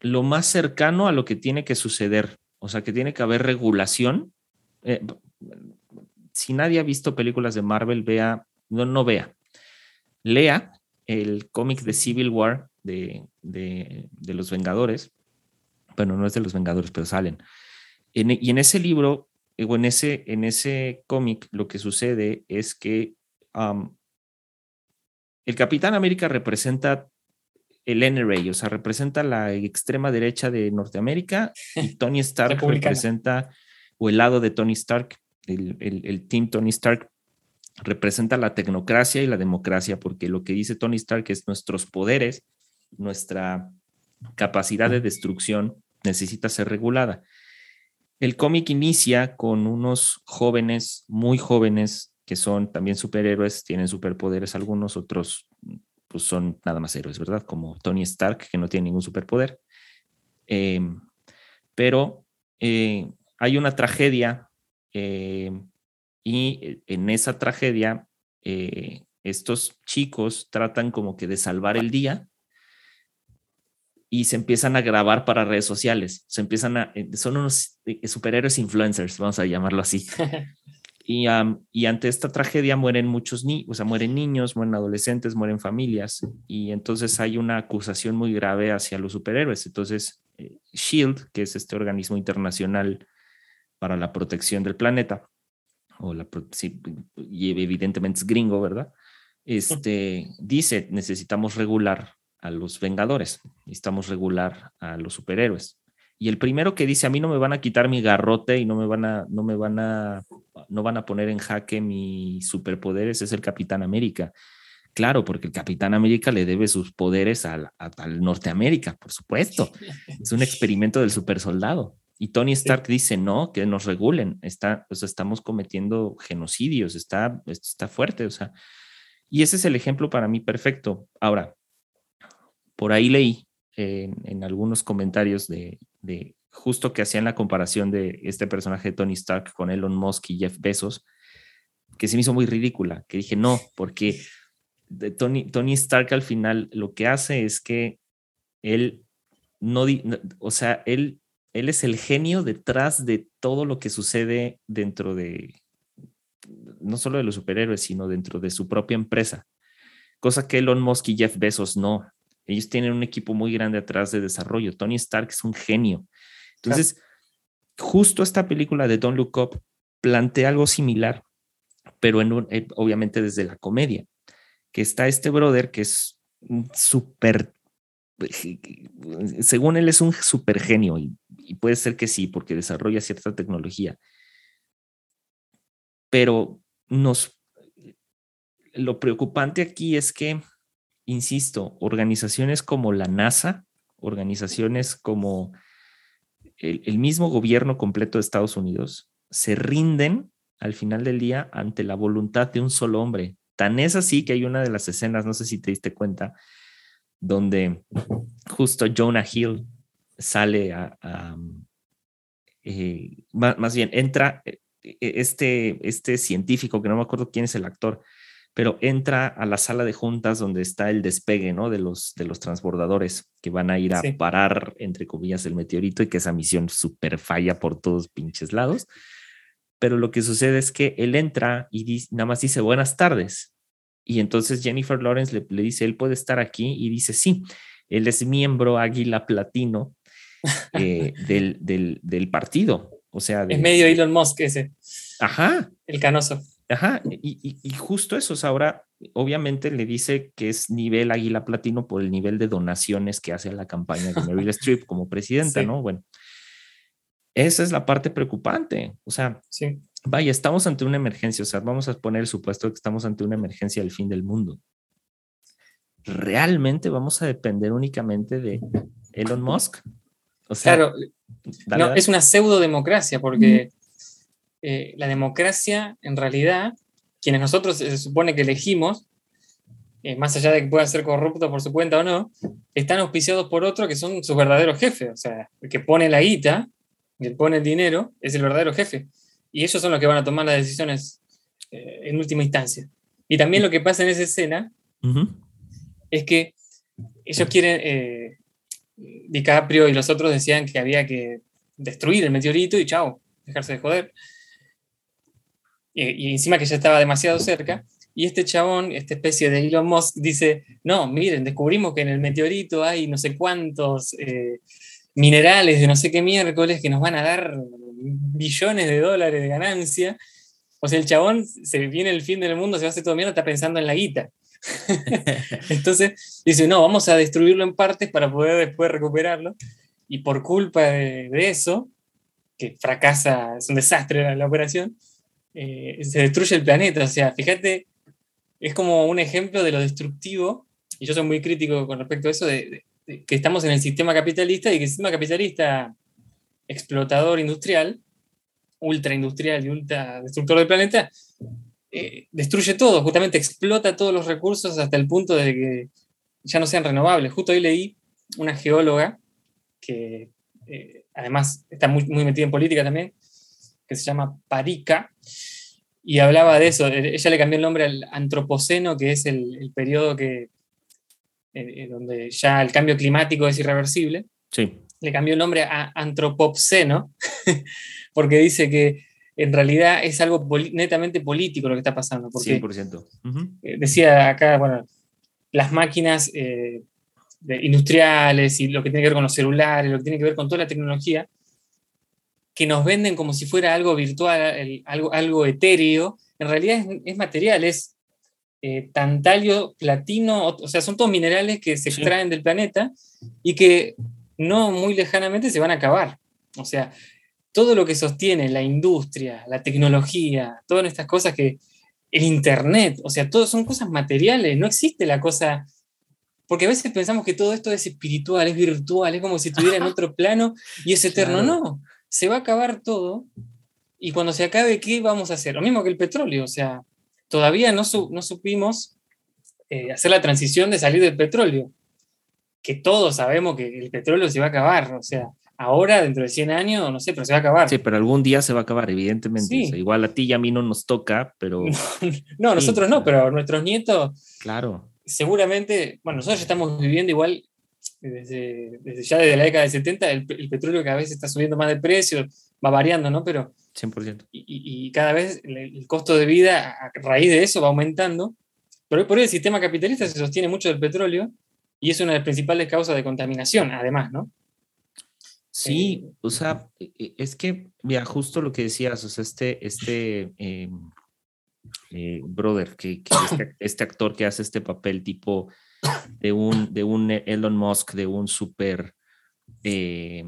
lo más cercano a lo que tiene que suceder. O sea, que tiene que haber regulación. Eh, si nadie ha visto películas de Marvel, vea, no, no vea. Lea el cómic de Civil War de, los Vengadores. Bueno, no es de los Vengadores, pero salen. y en ese libro, eh, o en ese, en ese cómic, lo que sucede es que el Capitán América representa el NRA, o sea, representa la extrema derecha de Norteamérica y <laughs> Tony Stark representa, o el lado de Tony Stark, el, el, team Tony Stark representa la tecnocracia y la democracia, porque lo que dice Tony Stark es nuestros poderes, nuestra capacidad de destrucción necesita ser regulada. El cómic inicia con unos jóvenes, muy jóvenes, que son también superhéroes, tienen superpoderes algunos, otros pues son nada más héroes, ¿verdad? Como Tony Stark, que no tiene ningún superpoder. Em, pero eh, hay una tragedia em, y eh, en esa tragedia eh, estos chicos tratan como que de salvar el día y se empiezan a grabar para redes sociales. Se empiezan a, son unos superhéroes influencers, vamos a llamarlo así. <laughs> Y, y, ante esta tragedia mueren muchos niños, o sea, mueren niños, mueren adolescentes, mueren familias. Y entonces hay una acusación muy grave hacia los superhéroes. Entonces, eh, SHIELD, que es este organismo internacional para la protección del planeta, o la, y evidentemente es gringo, ¿verdad? Este, dice, necesitamos regular a los Vengadores, necesitamos regular a los superhéroes. Y el primero que dice, a mí no me van a quitar mi garrote y no me van a, no me van a, no van a poner en jaque mis superpoderes, es el Capitán América. Claro, porque el Capitán América le debe sus poderes al, Norteamérica, por supuesto. Es un experimento del supersoldado. Y Tony Stark dice, no, que nos regulen, está, o estamos cometiendo genocidios, está, está fuerte, o sea, y ese es el ejemplo para mí perfecto. Ahora, por ahí leí en, algunos comentarios de, justo que hacían la comparación de este personaje de Tony Stark con Elon Musk y Jeff Bezos, que se me hizo muy ridícula, que dije, no, porque de Tony, Tony Stark al final lo que hace es que él no, o sea, él, él es el genio detrás de todo lo que sucede dentro de, no solo de los superhéroes, sino dentro de su propia empresa, cosa que Elon Musk y Jeff Bezos no. Ellos tienen un equipo muy grande atrás de desarrollo. Tony Stark es un genio. Entonces, justo esta película de Don't Look Up plantea algo similar, pero en eh, obviamente desde la comedia, que está este brother que es un súper, según él es un súper genio y, y puede ser que sí, porque desarrolla cierta tecnología, pero nos, lo preocupante aquí es que insisto, organizaciones como la NASA, organizaciones como el, mismo gobierno completo de Estados Unidos, se rinden al final del día ante la voluntad de un solo hombre. Tan es así que hay una de las escenas, no sé si te diste cuenta, donde justo Jonah Hill sale a, eh, más, bien, entra eh, este, este científico, que no me acuerdo quién es el actor, pero entra a la sala de juntas donde está el despegue, ¿no? De los, de los transbordadores que van a ir a parar, entre comillas, el meteorito y que esa misión súper falla por todos pinches lados. Pero lo que sucede es que él entra y nada más dice buenas tardes. Y entonces Jennifer Lawrence le, le, dice, él puede estar aquí y dice, sí, él es miembro Águila Platino eh, del, del, del, partido. O sea, es medio Elon Musk ese. Ajá. El canoso. Ajá, y, y, justo eso, ahora obviamente le dice que es nivel Águila Platino por el nivel de donaciones que hace a la campaña de Meryl <laughs> Streep como presidenta, ¿no? Bueno, esa es la parte preocupante. O sea, sí. vaya, estamos ante una emergencia, o sea, vamos a poner el supuesto que estamos ante una emergencia del fin del mundo. ¿Realmente vamos a depender únicamente de Elon Musk? O sea, claro, no, es una pseudo democracia porque eh, la democracia, en realidad, quienes nosotros se supone que elegimos, eh, más allá de que puedan ser corruptos por su cuenta o no, están auspiciados por otro que son sus verdaderos jefes. O sea, el que pone la guita, el que pone el dinero, es el verdadero jefe. Y ellos son los que van a tomar las decisiones eh, en última instancia. Y también lo que pasa en esa escena es que ellos quieren, DiCaprio y los otros decían que había que destruir el meteorito y chao, dejarse de joder y, encima que ya estaba demasiado cerca. Y este chabón, esta especie de Elon Musk, dice, no, miren, descubrimos que en el meteorito hay no sé cuántos eh, minerales de no sé qué miércoles que nos van a dar billones de dólares de ganancia. O sea, el chabón se viene el fin del mundo, se va a hacer todo mierda, está pensando en la guita. <laughs> Entonces dice, no, vamos a destruirlo en partes para poder después recuperarlo. Y por culpa de, eso, que fracasa, es un desastre la operación, eh, se destruye el planeta. O sea, fíjate, es como un ejemplo de lo destructivo, y yo soy muy crítico con respecto a eso, de, que estamos en el sistema capitalista y que el sistema capitalista explotador industrial, ultra industrial y ultra destructor del planeta, eh, destruye todo, justamente explota todos los recursos hasta el punto de que ya no sean renovables. Justo hoy leí una geóloga que eh, además está muy, muy metida en política también, que se llama Parika, y hablaba de eso. E, ella le cambió el nombre al antropoceno, que es el, periodo que, eh, donde ya el cambio climático es irreversible. Sí. Le cambió el nombre a antropoceno, <laughs> porque dice que en realidad es algo netamente político lo que está pasando. Porque, 100%. Eh, decía acá, bueno, las máquinas eh, industriales y lo que tiene que ver con los celulares, lo que tiene que ver con toda la tecnología, que nos venden como si fuera algo virtual, algo, algo etéreo, en realidad es, material, es eh, tantalio, platino, o, sea, son todos minerales que se extraen del planeta y que no muy lejanamente se van a acabar. O sea, todo lo que sostiene la industria, la tecnología, todas estas cosas que el Internet, o sea, todo son cosas materiales, no existe la cosa porque a veces pensamos que todo esto es espiritual, es virtual, es como si estuviera en otro <laughs> plano y es eterno. No, se va a acabar todo y cuando se acabe, ¿qué vamos a hacer? Lo mismo que el petróleo, o sea, todavía no, no supimos eh, hacer la transición de salir del petróleo, que todos sabemos que el petróleo se va a acabar, o sea, ahora, dentro de 100 años, no sé, pero se va a acabar. Sí, pero algún día se va a acabar, evidentemente. igual a ti y a mí no nos toca, pero... <laughs> no, nosotros no, pero nuestros nietos... Claro. Seguramente, bueno, nosotros ya estamos viviendo igual desde, ya desde la década de 70, el, petróleo cada vez está subiendo más de precio, va variando, ¿no? Pero... 100%. Y, y cada vez el, costo de vida a raíz de eso va aumentando. Pero por hoy el sistema capitalista se sostiene mucho del petróleo y es una de las principales causas de contaminación, además, ¿no? Sí, eh, o sea, e, e, es que, mira, justo lo que decías, o sea, este, este em, eh, brother, que, este, este, actor que hace este papel tipo de un, de un Elon Musk, de un super eh,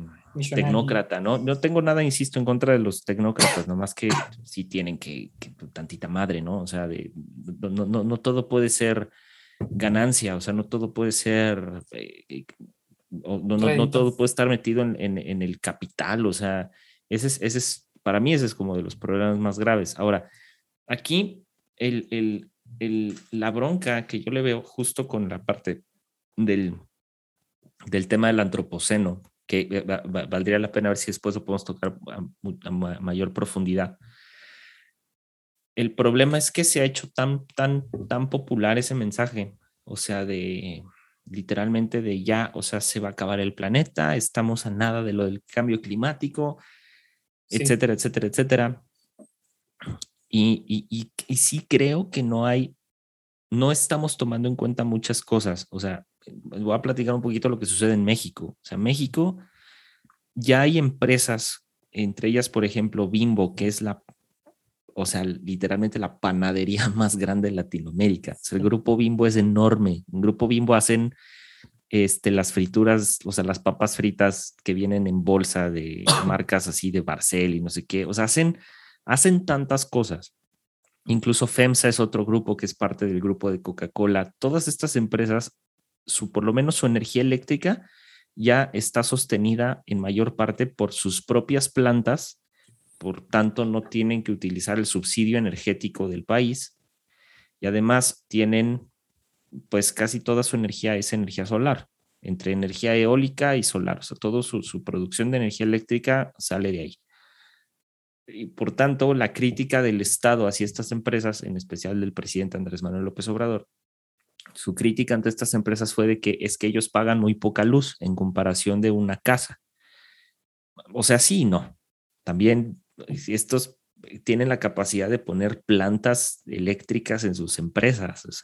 tecnócrata, ¿no? No tengo nada, insisto, en contra de los tecnócratas, nomás que sí tienen que, tantita madre, ¿no? O sea, de, no, no, no, todo puede ser ganancia, o sea, no todo puede ser, eh, no, no, todo puede estar metido en, en, el capital, o sea, ese es, ese es, para mí ese es como de los problemas más graves. Ahora, aquí el, el, la bronca que yo le veo justo con la parte del, del tema del antropoceno que eh, valdría la pena ver si después lo podemos tocar a, mayor profundidad. El problema es que se ha hecho tan, tan, tan popular ese mensaje, o sea, de literalmente de ya, o sea, se va a acabar el planeta, estamos a nada de lo del cambio climático, etcétera, etcétera, etcétera. Y, y, y, sí creo que no hay, no estamos tomando en cuenta muchas cosas. O sea, voy a platicar un poquito lo que sucede en México. O sea, México ya hay empresas, entre ellas, por ejemplo, Bimbo, que es la, o sea, literalmente la panadería <laughs> más grande de Latinoamérica. el grupo Bimbo es enorme. En grupo Bimbo hacen este, las frituras, o sea, las papas fritas que vienen en bolsa de <coughs> marcas así de Barcel y no sé qué. O sea, hacen hacen tantas cosas. Incluso FEMSA es otro grupo que es parte del grupo de Coca-Cola. Todas estas empresas, su, por lo menos su energía eléctrica ya está sostenida en mayor parte por sus propias plantas, por tanto no tienen que utilizar el subsidio energético del país y además tienen, pues casi toda su energía es energía solar, entre energía eólica y solar, o sea, toda su, producción de energía eléctrica sale de ahí y por tanto la crítica del Estado hacia estas empresas, en especial del presidente Andrés Manuel López Obrador, su crítica ante estas empresas fue de que es que ellos pagan muy poca luz en comparación de una casa. O sea, sí no. También estos tienen la capacidad de poner plantas eléctricas en sus empresas,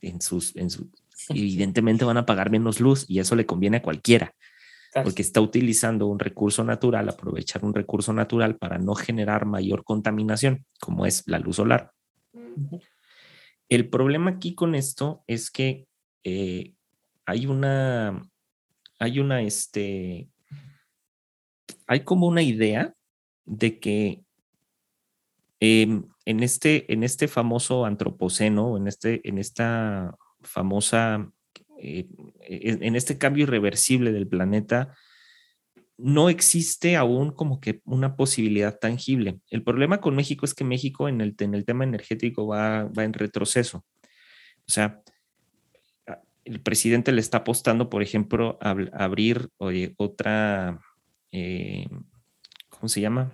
en, sus, en <laughs> evidentemente van a pagar menos luz y eso le conviene a cualquiera porque está utilizando un recurso natural, aprovechar un recurso natural para no generar mayor contaminación, como es la luz solar. El problema aquí con esto es que eh, hay una, hay una, este, hay como una idea de que em, en, este, en este famoso antropoceno, en, este, en esta famosa eh, en este cambio irreversible del planeta, no existe aún como que una posibilidad tangible. El problema con México es que México en el, en el tema energético va, va en retroceso. O sea, el presidente le está apostando, por ejemplo, a, abrir otra, eh, ¿cómo se llama?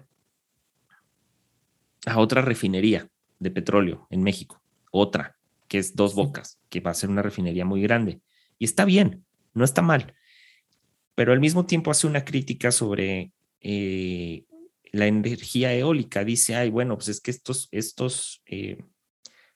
A otra refinería de petróleo en México. Otra, que es Dos Bocas, que va a ser una refinería muy grande. Y está bien, no está mal. Pero al mismo tiempo hace una crítica sobre eh, la energía eólica. Dice, ay, bueno, pues es que estos, estos eh,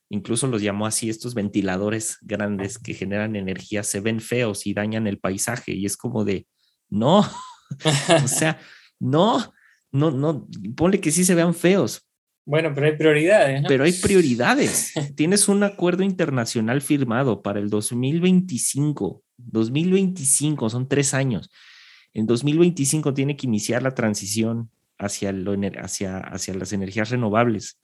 incluso los llamó así, estos ventiladores grandes que generan energía se ven feos y dañan el paisaje. Y es como de, no, <laughs> o sea, no, no, no, ponle que sí se vean feos, bueno, pero hay prioridades. ¿no? Pero hay prioridades. <laughs> Tienes un acuerdo internacional firmado para el 2025. 2025, son tres años. En 2025 tiene que iniciar la transición hacia, lo, hacia, hacia las energías renovables.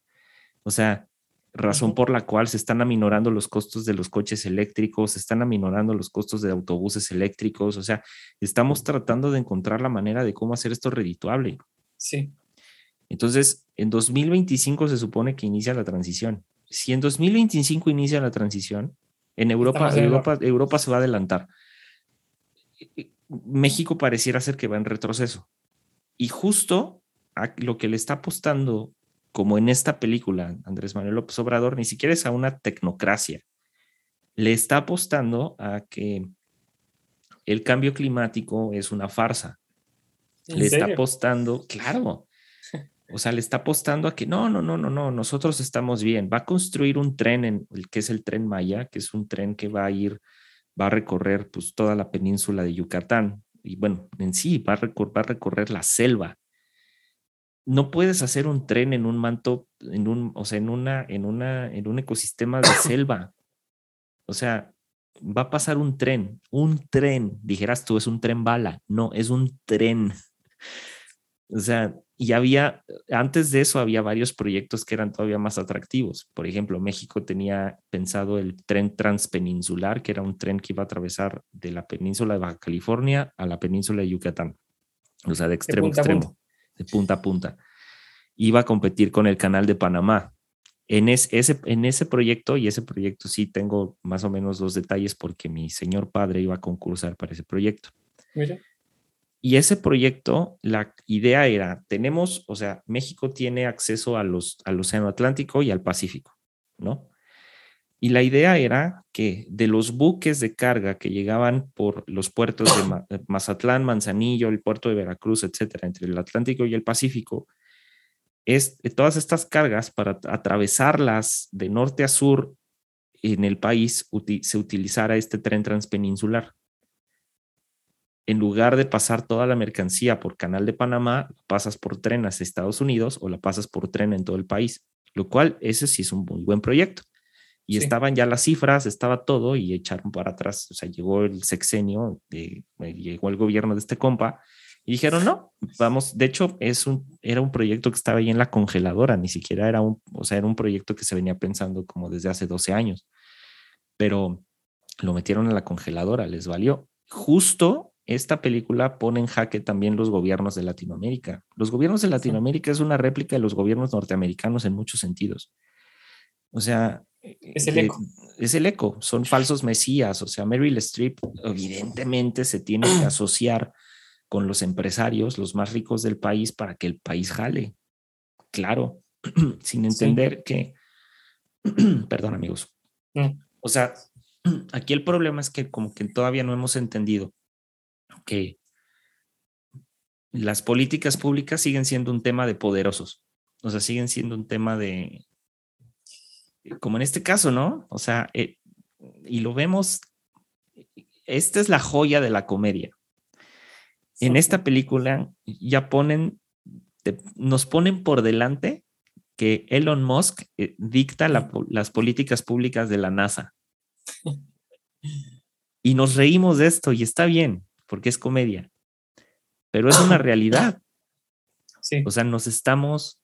O sea, razón por la cual se están aminorando los costos de los coches eléctricos, se están aminorando los costos de autobuses eléctricos. O sea, estamos tratando de encontrar la manera de cómo hacer esto redituable. Sí. Entonces, en 2025 se supone que inicia la transición. Si en 2025 inicia la transición, en Europa, Europa, Europa se va a adelantar. México pareciera ser que va en retroceso. Y justo a lo que le está apostando, como en esta película, Andrés Manuel López Obrador, ni siquiera es a una tecnocracia. Le está apostando a que el cambio climático es una farsa. Le está apostando, claro, o sea, le está apostando a que no, no, no, no, no, nosotros estamos bien. Va a construir un tren, en el que es el tren Maya, que es un tren que va a ir, va a recorrer pues toda la península de Yucatán. Y bueno, en sí, va a, recorrer, va a recorrer la selva. No puedes hacer un tren en un manto, en un, o sea, en una, en una, en un ecosistema de <coughs> selva. O sea, va a pasar un tren, un tren, dijeras tú, es un tren bala. No, es un tren. O sea, y había, antes de eso había varios proyectos que eran todavía más atractivos. Por ejemplo, México tenía pensado el tren transpeninsular, que era un tren que iba a atravesar de la península de Baja California a la península de Yucatán. O sea, de extremo a extremo, de punta a punta. Iba a competir con el canal de Panamá. En, ese, en ese proyecto, y ese proyecto sí tengo más o menos dos detalles porque mi señor padre iba a concursar para ese proyecto. Y ese proyecto, la idea era, tenemos, o sea, México tiene acceso a al Océano Atlántico y al Pacífico, ¿no? Y la idea era que de los buques de carga que llegaban por los puertos de Mazatlán, Manzanillo, el puerto de Veracruz, etcétera, entre el Atlántico y el Pacífico, es, todas estas cargas para atravesarlas de norte a sur en el país se utilizara este tren transpeninsular. En lugar de pasar toda la mercancía por Canal de Panamá, pasas por tren hacia Estados Unidos o la pasas por tren en todo el país, lo cual ese sí es un muy buen proyecto. Y estaban ya las cifras, estaba todo y echaron para atrás. O sea, llegó el sexenio, eh, llegó el gobierno de este compa y dijeron, no, vamos, de hecho, es un, era un proyecto que estaba ahí en la congeladora, ni siquiera era un, o sea, era un proyecto que se venía pensando como desde hace 12 años, pero lo metieron en la congeladora, les valió. Justo esta película pone en jaque también los gobiernos de Latinoamérica. Los gobiernos de Latinoamérica es una réplica de los gobiernos norteamericanos en muchos sentidos. O sea, es el eco. es el eco, son falsos mesías. O sea, Meryl Streep evidentemente se tiene que <clears throat> asociar con los empresarios, los más ricos del país, para que el país jale. Claro, <clears throat> sin entender que, <clears throat> perdón amigos, mm. o sea, aquí el problema es que como que todavía no hemos entendido que las políticas públicas siguen siendo un tema de poderosos, o sea, siguen siendo un tema de, como en este caso, ¿no? O sea, eh, y lo vemos, esta es la joya de la comedia. En esta película ya ponen, nos ponen por delante que Elon Musk eh, dicta las políticas públicas de la NASA. <laughs> Y nos reímos de esto y está bien, porque es comedia, pero es una realidad. O sea, nos estamos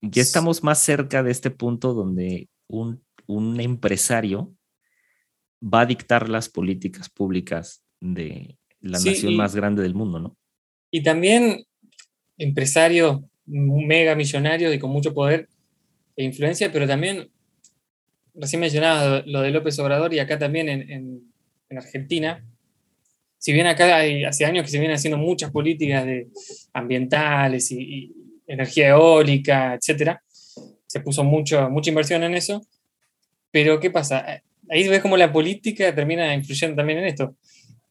ya estamos más cerca de este punto donde un, empresario va a dictar las políticas públicas de la nación más grande del mundo, ¿no? Y también empresario mega millonario y con mucho poder e influencia, pero también, recién mencionabas lo de López Obrador y acá también en, Argentina, si bien acá hay, hace años que se vienen haciendo muchas políticas de ambientales y, energía eólica, etcétera. Se puso mucho, mucha inversión en eso. Pero, ¿qué pasa? Ahí ves cómo la política termina influyendo también en esto.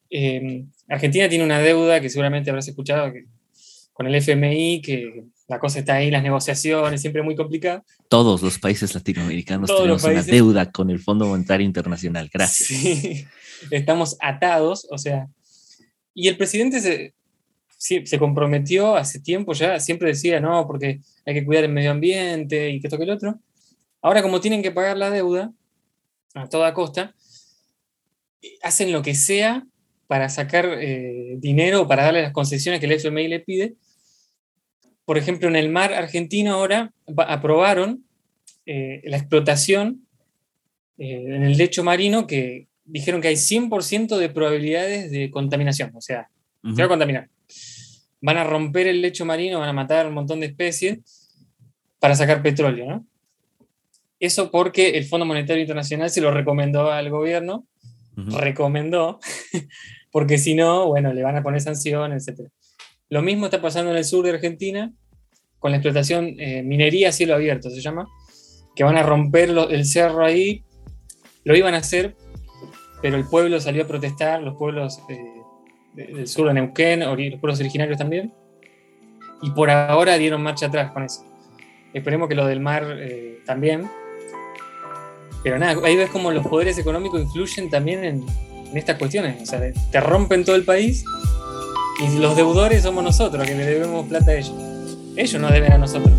Eh, Argentina tiene una deuda que seguramente habrás escuchado con el FMI, que la cosa está ahí, las negociaciones, siempre muy complicado. Todos los países latinoamericanos tenemos una deuda con el Fondo Monetario Internacional. Gracias. Sí, estamos atados, o sea, y el presidente se, se comprometió hace tiempo ya, siempre decía, no, porque hay que cuidar el medio ambiente y que esto que el otro. Ahora, como tienen que pagar la deuda a toda costa, hacen lo que sea para sacar eh, dinero, para darle las concesiones que el FMI le pide. Por ejemplo, en el mar argentino ahora aprobaron eh, la explotación eh, en el lecho marino que dijeron que hay 100% de probabilidades de contaminación, o sea, se va a contaminar van a romper el lecho marino, van a matar un montón de especies para sacar petróleo, ¿no? Eso porque el Fondo Monetario Internacional se lo recomendó al gobierno, recomendó, <laughs> porque si no, bueno, le van a poner sanciones, etc. Lo mismo está pasando en el sur de Argentina con la explotación eh, minería a cielo abierto, se llama, que van a romper el cerro ahí, lo iban a hacer, pero el pueblo salió a protestar, los pueblos eh, del sur de Neuquén, los pueblos originarios también. Y por ahora dieron marcha atrás con eso. Esperemos que lo del mar eh, también. Pero nada, ahí ves cómo los poderes económicos influyen también en, en estas cuestiones. O sea, te rompen todo el país y los deudores somos nosotros, que le debemos plata a ellos. Ellos nos deben a nosotros.